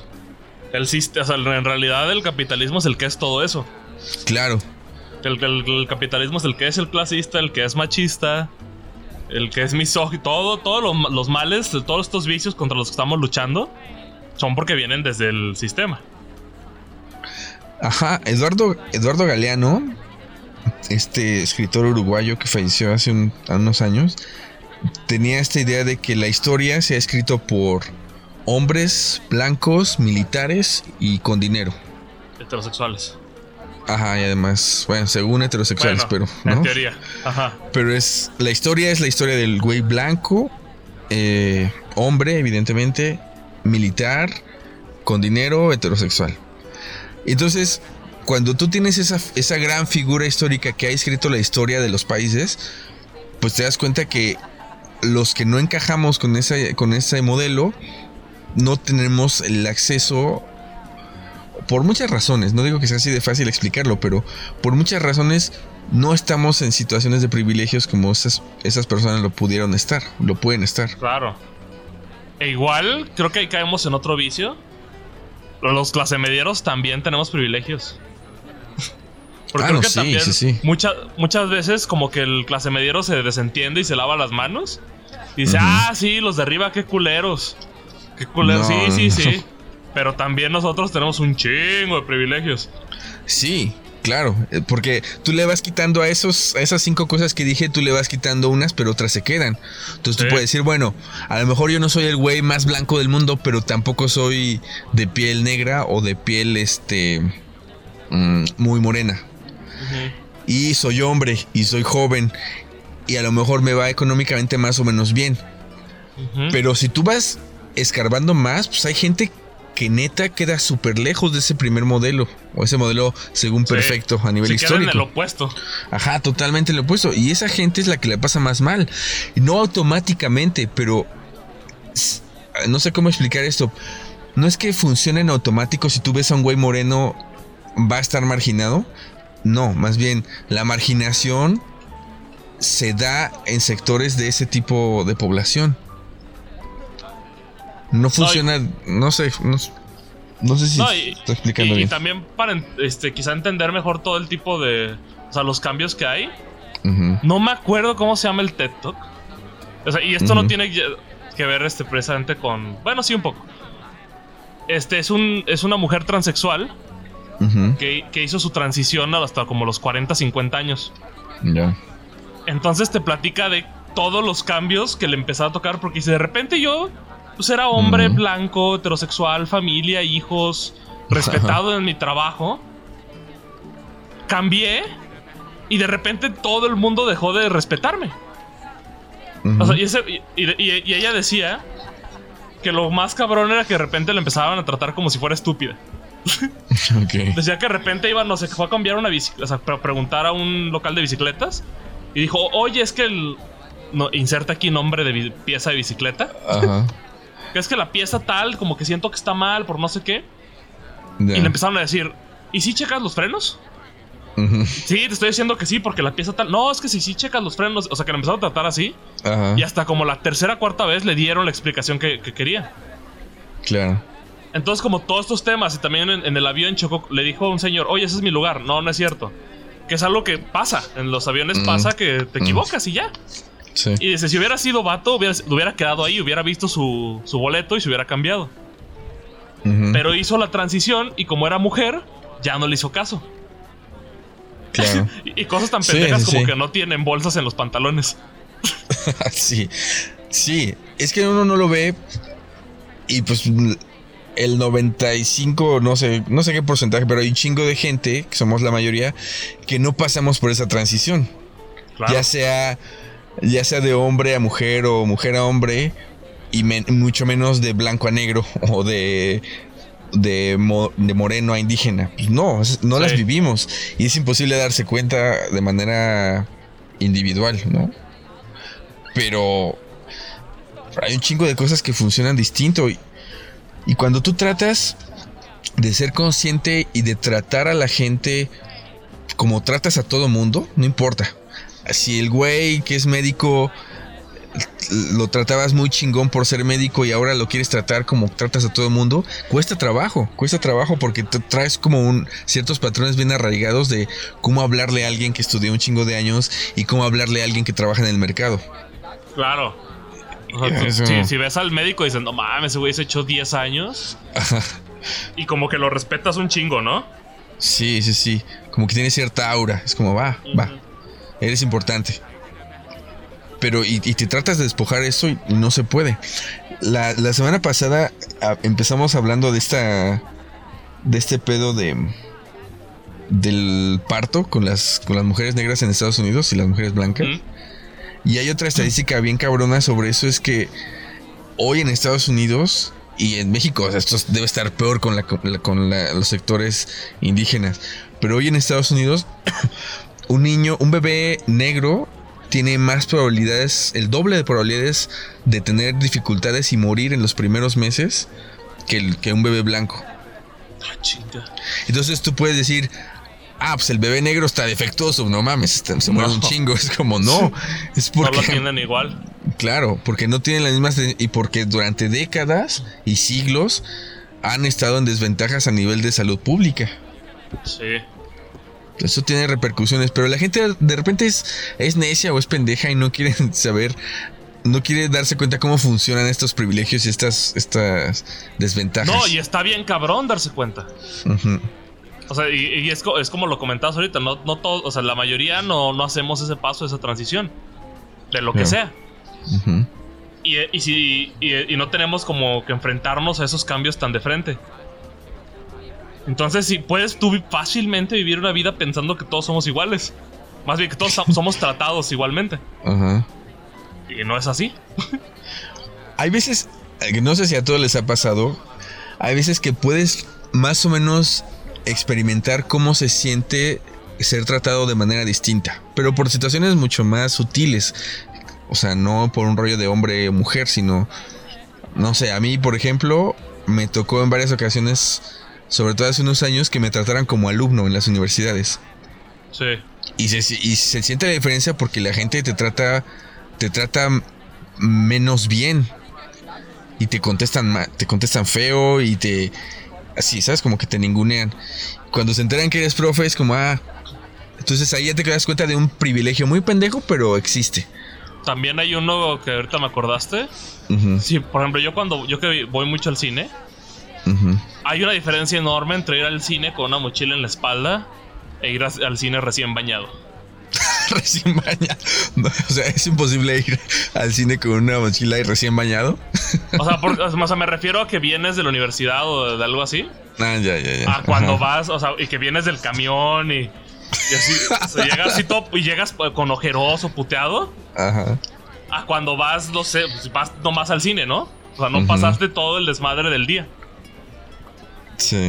el, en realidad el capitalismo es el que es todo eso. Claro. El, capitalismo es el que es el clasista, el que es machista, el que es misógino. Todo, todos los, males, todos estos vicios contra los que estamos luchando son porque vienen desde el sistema. Ajá, Eduardo, Eduardo Galeano, este escritor uruguayo que falleció hace unos años, tenía esta idea de que la historia se ha escrito por hombres blancos, militares y con dinero. Heterosexuales. Ajá, y además, bueno, según heterosexuales, pero. ¿no? En teoría. Ajá. Pero es. La historia es la historia del güey blanco, eh, hombre, evidentemente, militar, con dinero, heterosexual. Entonces, cuando tú tienes esa, esa gran figura histórica que ha escrito la historia de los países, pues te das cuenta que los que no encajamos con, esa, con ese modelo, no tenemos el acceso por muchas razones, no digo que sea así de fácil explicarlo, pero por muchas razones no estamos en situaciones de privilegios como esas, esas personas lo pudieron estar, lo pueden estar. Claro. E igual, creo que ahí caemos en otro vicio. Los clase medieros también tenemos privilegios. Porque ah, creo que también Muchas, muchas veces como que el clase mediero se desentiende y se lava las manos. Y dice, ah, sí, los de arriba, qué culeros. Qué culero. sí, sí, sí. Pero también nosotros tenemos un chingo de privilegios. Sí, claro. Eh, porque tú le vas quitando a, esos, esas cinco cosas que dije, tú le vas quitando unas, pero otras se quedan. Entonces tú puedes decir, bueno, a lo mejor yo no soy el güey más blanco del mundo, pero tampoco soy de piel negra o de piel este mm, muy morena. Y soy hombre y soy joven. Y a lo mejor me va económicamente más o menos bien. Pero si tú vas escarbando más, pues hay gente que neta queda súper lejos de ese primer modelo. O ese modelo según perfecto a nivel histórico. En el opuesto. Ajá, totalmente el opuesto. Y esa gente es la que le pasa más mal. No automáticamente, pero. No sé cómo explicar esto. No es que funcione en automático si tú ves a un güey moreno va a estar marginado. No, más bien la marginación se da en sectores de ese tipo de población. No funciona, no, sé, no, sé si y, estoy explicando bien. Y también para este, quizá entender mejor todo el tipo de, o sea, los cambios que hay. No me acuerdo cómo se llama el TED Talk. O sea, y esto no tiene que ver este, precisamente con, bueno, sí un poco. Este es un es una mujer transexual que, que, hizo su transición hasta como los 40, 50 años. Ya. Entonces te platica de todos los cambios que le empezaba a tocar porque si de repente yo pues era hombre blanco, heterosexual, familia, hijos, respetado en mi trabajo. Cambié y de repente todo el mundo dejó de respetarme. y, ella decía que lo más cabrón era que de repente le empezaban a tratar como si fuera estúpida. Decía que de repente iba, no sé, fue a cambiar una bicicleta, o sea, para preguntar a un local de bicicletas. Y dijo, oye, es que el... No, inserta aquí nombre de pieza de bicicleta. Ajá. Que es que la pieza tal, como que siento que está mal por no sé qué. Y le empezaron a decir, ¿y si checas los frenos? Sí, te estoy diciendo que sí, porque la pieza tal. No, es que si sí checas los frenos. O sea, que le empezaron a tratar así. Y hasta como la tercera cuarta vez le dieron la explicación que, quería. Claro. Entonces, como todos estos temas, y también en, el avión chocó, le dijo a un señor, oye, ese es mi lugar. No, no es cierto. Que es algo que pasa. En los aviones pasa que te equivocas y ya. Y dice, si hubiera sido vato, hubiera, hubiera quedado ahí, hubiera visto su, boleto y se hubiera cambiado. Pero hizo la transición y como era mujer, ya no le hizo caso. Claro. y, cosas tan pendejas como que no tienen bolsas en los pantalones. sí, sí, es que uno no lo ve y pues el 95, no sé, no sé qué porcentaje, pero hay un chingo de gente, que somos la mayoría, que no pasamos por esa transición. Ya sea ya sea de hombre a mujer o mujer a hombre, y mucho menos de blanco a negro o de, de, moreno a indígena. Pues no, no las vivimos y es imposible darse cuenta de manera individual, ¿no? Pero hay un chingo de cosas que funcionan distinto. Y, y cuando tú tratas de ser consciente y de tratar a la gente como tratas a todo mundo, no importa. Si el güey que es médico lo tratabas muy chingón por ser médico y ahora lo quieres tratar como tratas a todo el mundo, cuesta trabajo, cuesta trabajo porque te traes como un ciertos patrones bien arraigados de cómo hablarle a alguien que estudió un chingo de años y cómo hablarle a alguien que trabaja en el mercado. Claro. si, ves al médico diciendo, no mames, ese güey se echó 10 años. Y como que lo respetas un chingo, ¿no? Sí, sí, sí. Como que tiene cierta aura. Es como, va, va. Eres importante pero y, te tratas de despojar eso y no se puede. La, semana pasada empezamos hablando de esta de este pedo de del parto con las con las mujeres negras en Estados Unidos y las mujeres blancas. Y hay otra estadística bien cabrona sobre eso es que hoy en Estados Unidos y en México, esto debe estar peor con, la, con los sectores indígenas, pero hoy en Estados Unidos un niño, un bebé negro tiene más probabilidades, el doble de probabilidades de tener dificultades y morir en los primeros meses que, el, que un bebé blanco. Ah, Entonces tú puedes decir, ah, pues el bebé negro está defectuoso, no mames, se muere un chingo. Es como, no, es porque... No lo tienen igual. Claro, porque no tienen las mismas... Y porque durante décadas y siglos han estado en desventajas a nivel de salud pública. Sí. Eso tiene repercusiones, pero la gente de repente es, es necia o es pendeja y no quiere saber, no quiere darse cuenta cómo funcionan estos privilegios y estas, estas desventajas. No, y está bien cabrón darse cuenta. O sea, y, es, como lo comentabas ahorita, no, no todo, o sea, la mayoría no, no hacemos ese paso, esa transición, de lo que sea. y, y, si, y no tenemos como que enfrentarnos a esos cambios tan de frente. Entonces, si puedes tú fácilmente vivir una vida pensando que todos somos iguales. Más bien que todos somos tratados igualmente. Ajá. Y no es así. hay veces, no sé si a todos les ha pasado, hay veces que puedes más o menos experimentar cómo se siente ser tratado de manera distinta, pero por situaciones mucho más sutiles. O sea, no por un rollo de hombre o mujer, sino, no sé, a mí, por ejemplo, me tocó en varias ocasiones sobre todo hace unos años, que me trataran como alumno en las universidades. Sí. Y se, siente la diferencia porque la gente te trata, te trata menos bien. Y te contestan, te contestan feo y te... Así, ¿sabes? Como que te ningunean. Cuando se enteran que eres profe es como, ah... Entonces ahí ya te das cuenta de un privilegio muy pendejo, pero existe. También hay uno que ahorita me acordaste. Sí, por ejemplo, yo cuando yo que voy mucho al cine, hay una diferencia enorme entre ir al cine con una mochila en la espalda e ir al cine recién bañado. recién bañado. o sea, es imposible ir al cine con una mochila y recién bañado. o, sea, o sea, me refiero a que vienes de la universidad o de algo así. Ah, ya, ya, ya. A cuando vas, o sea, y que vienes del camión y, y así, llegas así top y llegas con ojeroso, puteado. Ajá. A cuando vas, no sé, pues, vas nomás al cine, ¿no? O sea, no pasaste todo el desmadre del día.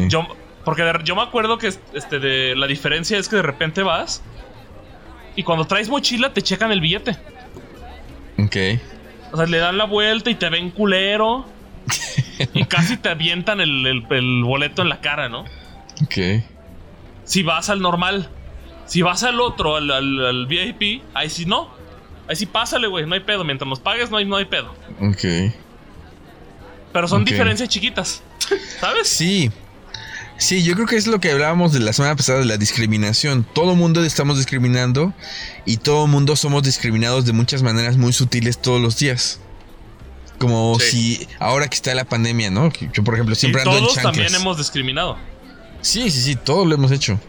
Yo, porque yo me acuerdo que este, de, la diferencia es que de repente vas y cuando traes mochila te checan el billete. Ok. O sea, le dan la vuelta y te ven culero. y casi te avientan el, boleto en la cara, ¿no? Ok. Si vas al normal. Si vas al otro, al, VIP, ahí sí no. Ahí sí pásale, güey, no hay pedo. Mientras nos pagues, no hay, no hay pedo. Ok. Pero son diferencias chiquitas. ¿Sabes? Sí. Sí, yo creo que es lo que hablábamos de la semana pasada de la discriminación. Todo mundo estamos discriminando y todo mundo somos discriminados de muchas maneras muy sutiles todos los días. Como si ahora que está la pandemia, ¿no? Yo, por ejemplo, siempre ando en chanclas. también hemos discriminado. Sí, sí, sí, todos lo hemos hecho.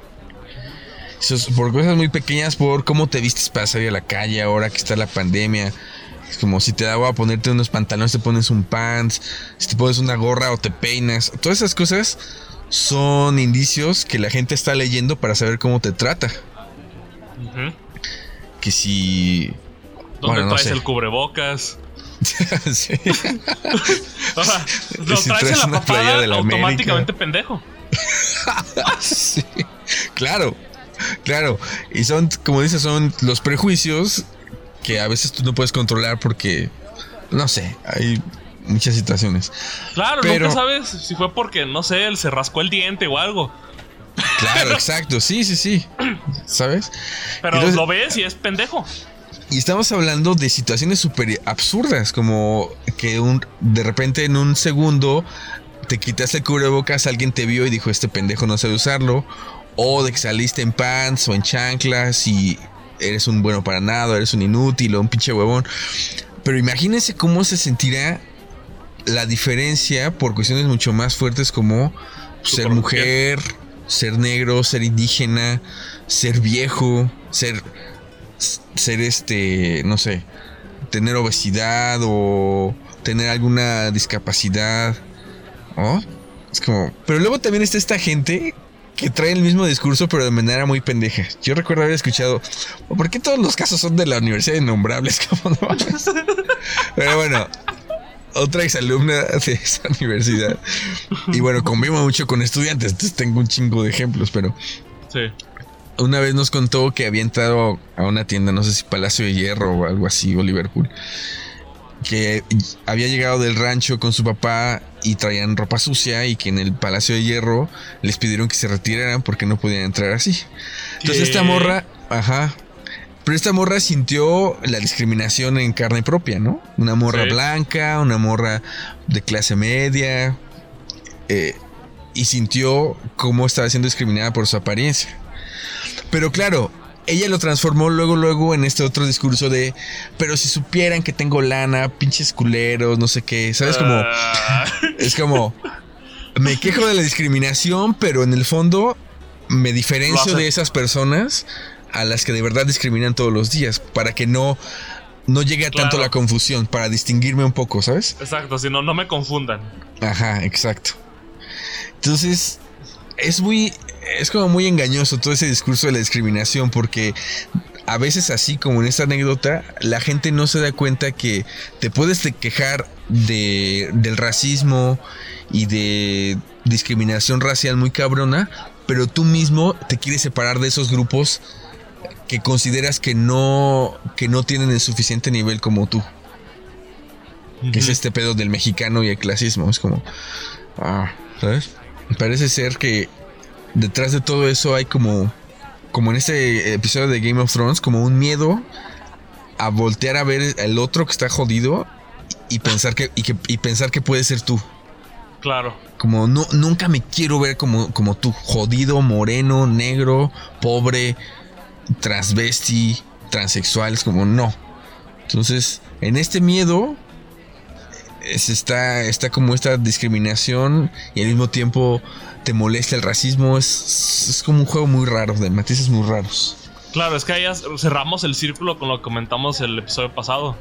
por cosas muy pequeñas, por cómo te vistes para salir a la calle ahora que está la pandemia es como si te da a ponerte unos pantalones, te pones un pants, si te pones una gorra o te peinas. Todas esas cosas son indicios que la gente está leyendo para saber cómo te trata. Que si. ¿Dónde traes el cubrebocas? sí. o sea, lo traes, en la papada automáticamente pendejo. sí. Claro, claro. Y son, como dices, son los prejuicios que a veces tú no puedes controlar porque, no sé, hay muchas situaciones. Claro, pero, nunca sabes si fue porque, no sé, él se rascó el diente o algo. Claro, exacto, sí, sí, sí. ¿Sabes? Pero lo ves y es pendejo. Y estamos hablando de situaciones súper absurdas, como que un, de repente en un segundo te quitaste el cubrebocas, alguien te vio y dijo, este pendejo no sabe usarlo. O de que saliste en pants o en chanclas y eres un bueno para nada, eres un inútil o un pinche huevón. Pero imagínense cómo se sentirá la diferencia por cuestiones mucho más fuertes como ser mujer, ser negro, ser indígena, ser viejo, ser ser este, no sé, tener obesidad o tener alguna discapacidad. ¿Oh? Es como. Pero luego también está esta gente que trae el mismo discurso, pero de manera muy pendeja. Yo recuerdo haber escuchado. ¿Por qué todos los casos son de la Universidad de Innombrables? pero bueno. Otra exalumna de esa universidad. Y bueno, convivo mucho con estudiantes, entonces tengo un chingo de ejemplos, pero. Sí una vez nos contó que había entrado a una tienda, no sé si Palacio de Hierro o algo así, o Liverpool, que había llegado del rancho con su papá y traían ropa sucia y que en el Palacio de Hierro les pidieron que se retiraran porque no podían entrar así. Entonces esta morra, ajá, pero esta morra sintió la discriminación en carne propia, ¿no? Una morra blanca, una morra de clase media, eh, y sintió cómo estaba siendo discriminada por su apariencia. Pero claro, ella lo transformó luego, luego en este otro discurso de, pero si supieran que tengo lana, pinches culeros, no sé qué, ¿sabes? Como, ah. es como, me quejo de la discriminación, pero en el fondo me diferencio de esas personas a las que de verdad discriminan todos los días, para que no, no llegue a tanto la confusión, para distinguirme un poco, ¿sabes? Exacto, si no, no me confundan. Ajá, exacto. Entonces, es muy, es como muy engañoso todo ese discurso de la discriminación porque a veces así como en esta anécdota, la gente no se da cuenta que te puedes quejar de, del racismo y de discriminación racial muy cabrona, pero tú mismo te quieres separar de esos grupos que consideras que no, que no tienen el suficiente nivel como tú. Que es este pedo del mexicano y el clasismo. Es como, ah, ¿sabes? Parece ser que detrás de todo eso hay como, como en este episodio de Game of Thrones, como un miedo a voltear a ver al otro que está jodido y pensar que, y pensar que puede ser tú. Claro. Como no, nunca me quiero ver como, como tú, jodido, moreno, negro, pobre, transvesti, transexual, es como no. Entonces, en este miedo está, está como esta discriminación y al mismo tiempo te molesta el racismo. Es, como un juego muy raro, de matices muy raros. Claro, es que ahí cerramos el círculo con lo que comentamos el episodio pasado.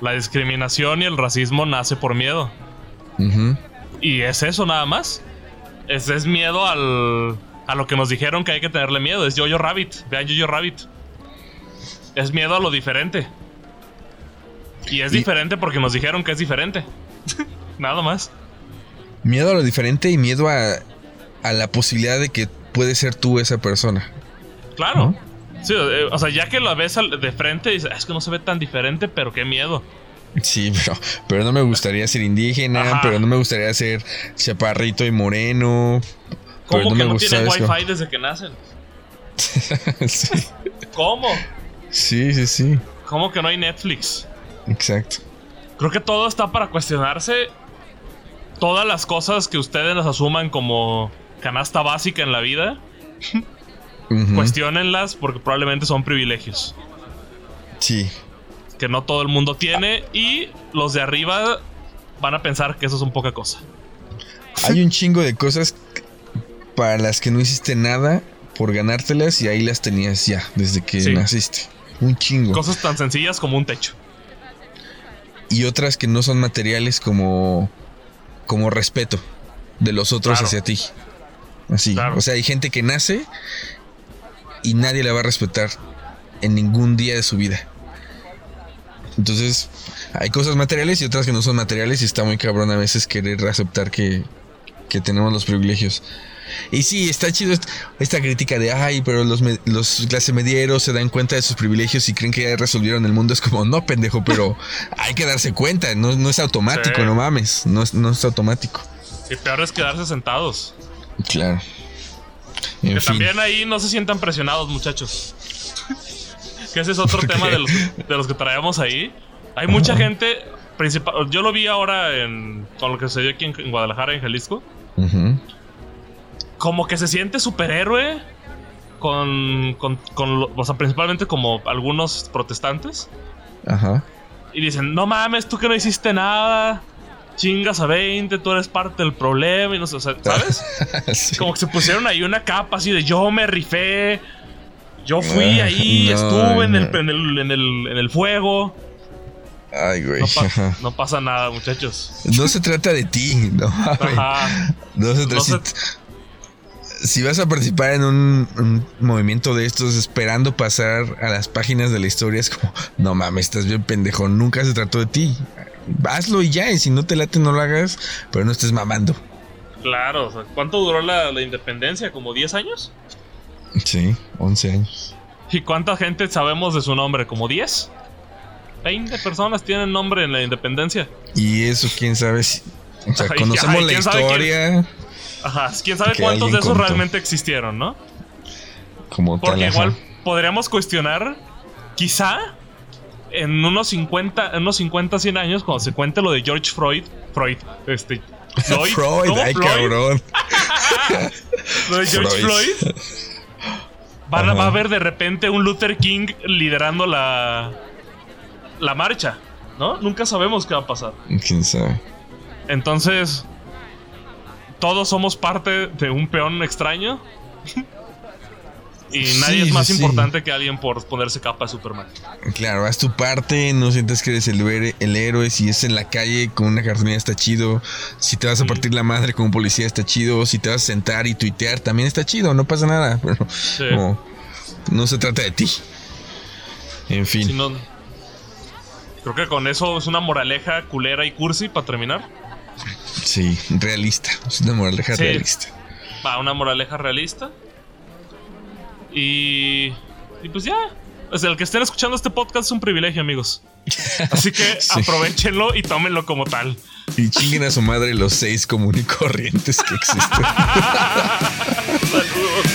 La discriminación y el racismo nace por miedo. Y es eso nada más. Es, es miedo al, a lo que nos dijeron que hay que tenerle miedo. Es Jojo Rabbit. Vean Jojo Rabbit. Es miedo a lo diferente. Y es diferente porque nos dijeron que es diferente. Nada más. Miedo a lo diferente y miedo a, a la posibilidad de que puede ser tú esa persona. Claro. Sí, eh, o sea, ya que lo ves de frente, dices, es que no se ve tan diferente, pero qué miedo. Sí, pero, pero no me gustaría ser indígena, pero no me gustaría ser chaparrito y moreno. ¿Cómo que no tienen wifi desde que nacen? sí. ¿Cómo? Sí, sí, sí. ¿Cómo que no hay Netflix? Exacto. Creo que todo está para cuestionarse. Todas las cosas que ustedes las asuman como canasta básica en la vida, cuestionenlas porque probablemente son privilegios. Sí. Que no todo el mundo tiene y los de arriba van a pensar que eso es un poca cosa. Hay un chingo de cosas para las que no hiciste nada por ganártelas y ahí las tenías ya desde que naciste. Un chingo. Cosas tan sencillas como un techo y otras que no son materiales como, como respeto de los otros hacia ti. Así. O sea, hay gente que nace y nadie la va a respetar en ningún día de su vida. Entonces, hay cosas materiales y otras que no son materiales y está muy cabrón a veces querer aceptar que, que tenemos los privilegios. Y sí, está chido esta crítica de, ay, pero los, los clase medieros se dan cuenta de sus privilegios y creen que ya resolvieron el mundo. Es como, no, pendejo, pero hay que darse cuenta, no, no es automático, no mames, no es, no es automático. Y peor es quedarse sentados. Claro. que también ahí no se sientan presionados, muchachos. que ese es otro tema de los, de los, que traemos ahí. Hay mucha gente, principal, yo lo vi ahora en, con lo que se dio aquí en, Guadalajara, en Jalisco. Como que se siente superhéroe con, con, con, o sea, principalmente como algunos protestantes. Ajá. Y dicen, no mames, tú que no hiciste nada chingas a 20, tú eres parte del problema y no sé, ¿sabes? Como que se pusieron ahí una capa así de yo me rifé, yo fui ah, ahí, estuve en, el, en, el, en, el, fuego. Ay, güey. No, pasa nada, muchachos. No se trata de ti, no. Ajá. No se trata Si vas a participar en un, movimiento de estos esperando pasar a las páginas de la historia, es como, no mames, estás bien pendejo, nunca se trató de ti hazlo y ya, y si no te late no lo hagas, pero no estés mamando. Claro, ¿cuánto duró la, independencia? ¿Como 10 años? Sí, 11 años. ¿Y cuánta gente sabemos de su nombre? ¿Como 10? 20 personas tienen nombre en la independencia. Y eso, quién sabe si. O sea, conocemos la historia. Ajá, quién sabe cuántos de esos realmente existieron, ¿no? Como Porque igual podríamos cuestionar, quizá en unos 50, en unos 50, 100 años, cuando se cuente lo de George Freud, Freud, este. Floyd, Freud, ay cabrón. lo de George Floyd. Va, a haber de repente un Luther King liderando la. La marcha, ¿no? Nunca sabemos qué va a pasar. Quién sabe. Entonces. Todos somos parte de un peón extraño. Y nadie es más importante que alguien por ponerse capa de Superman. Claro, haz tu parte, no sientas que eres el, el héroe. Si es en la calle con una cartulina está chido. Si te vas a partir la madre con un policía está chido. Si te vas a sentar y tuitear también está chido, no pasa nada. Pero no, se trata de ti. En fin. creo que con eso es una moraleja culera y cursi para terminar. Sí, realista. Es una moraleja realista. Va, una moraleja realista. Y, y pues ya. O sea, el que estén escuchando este podcast es un privilegio, amigos. Así que aprovechenlo y tómenlo como tal. Y chinguen a su madre los seis comunes corrientes que existen. Saludos.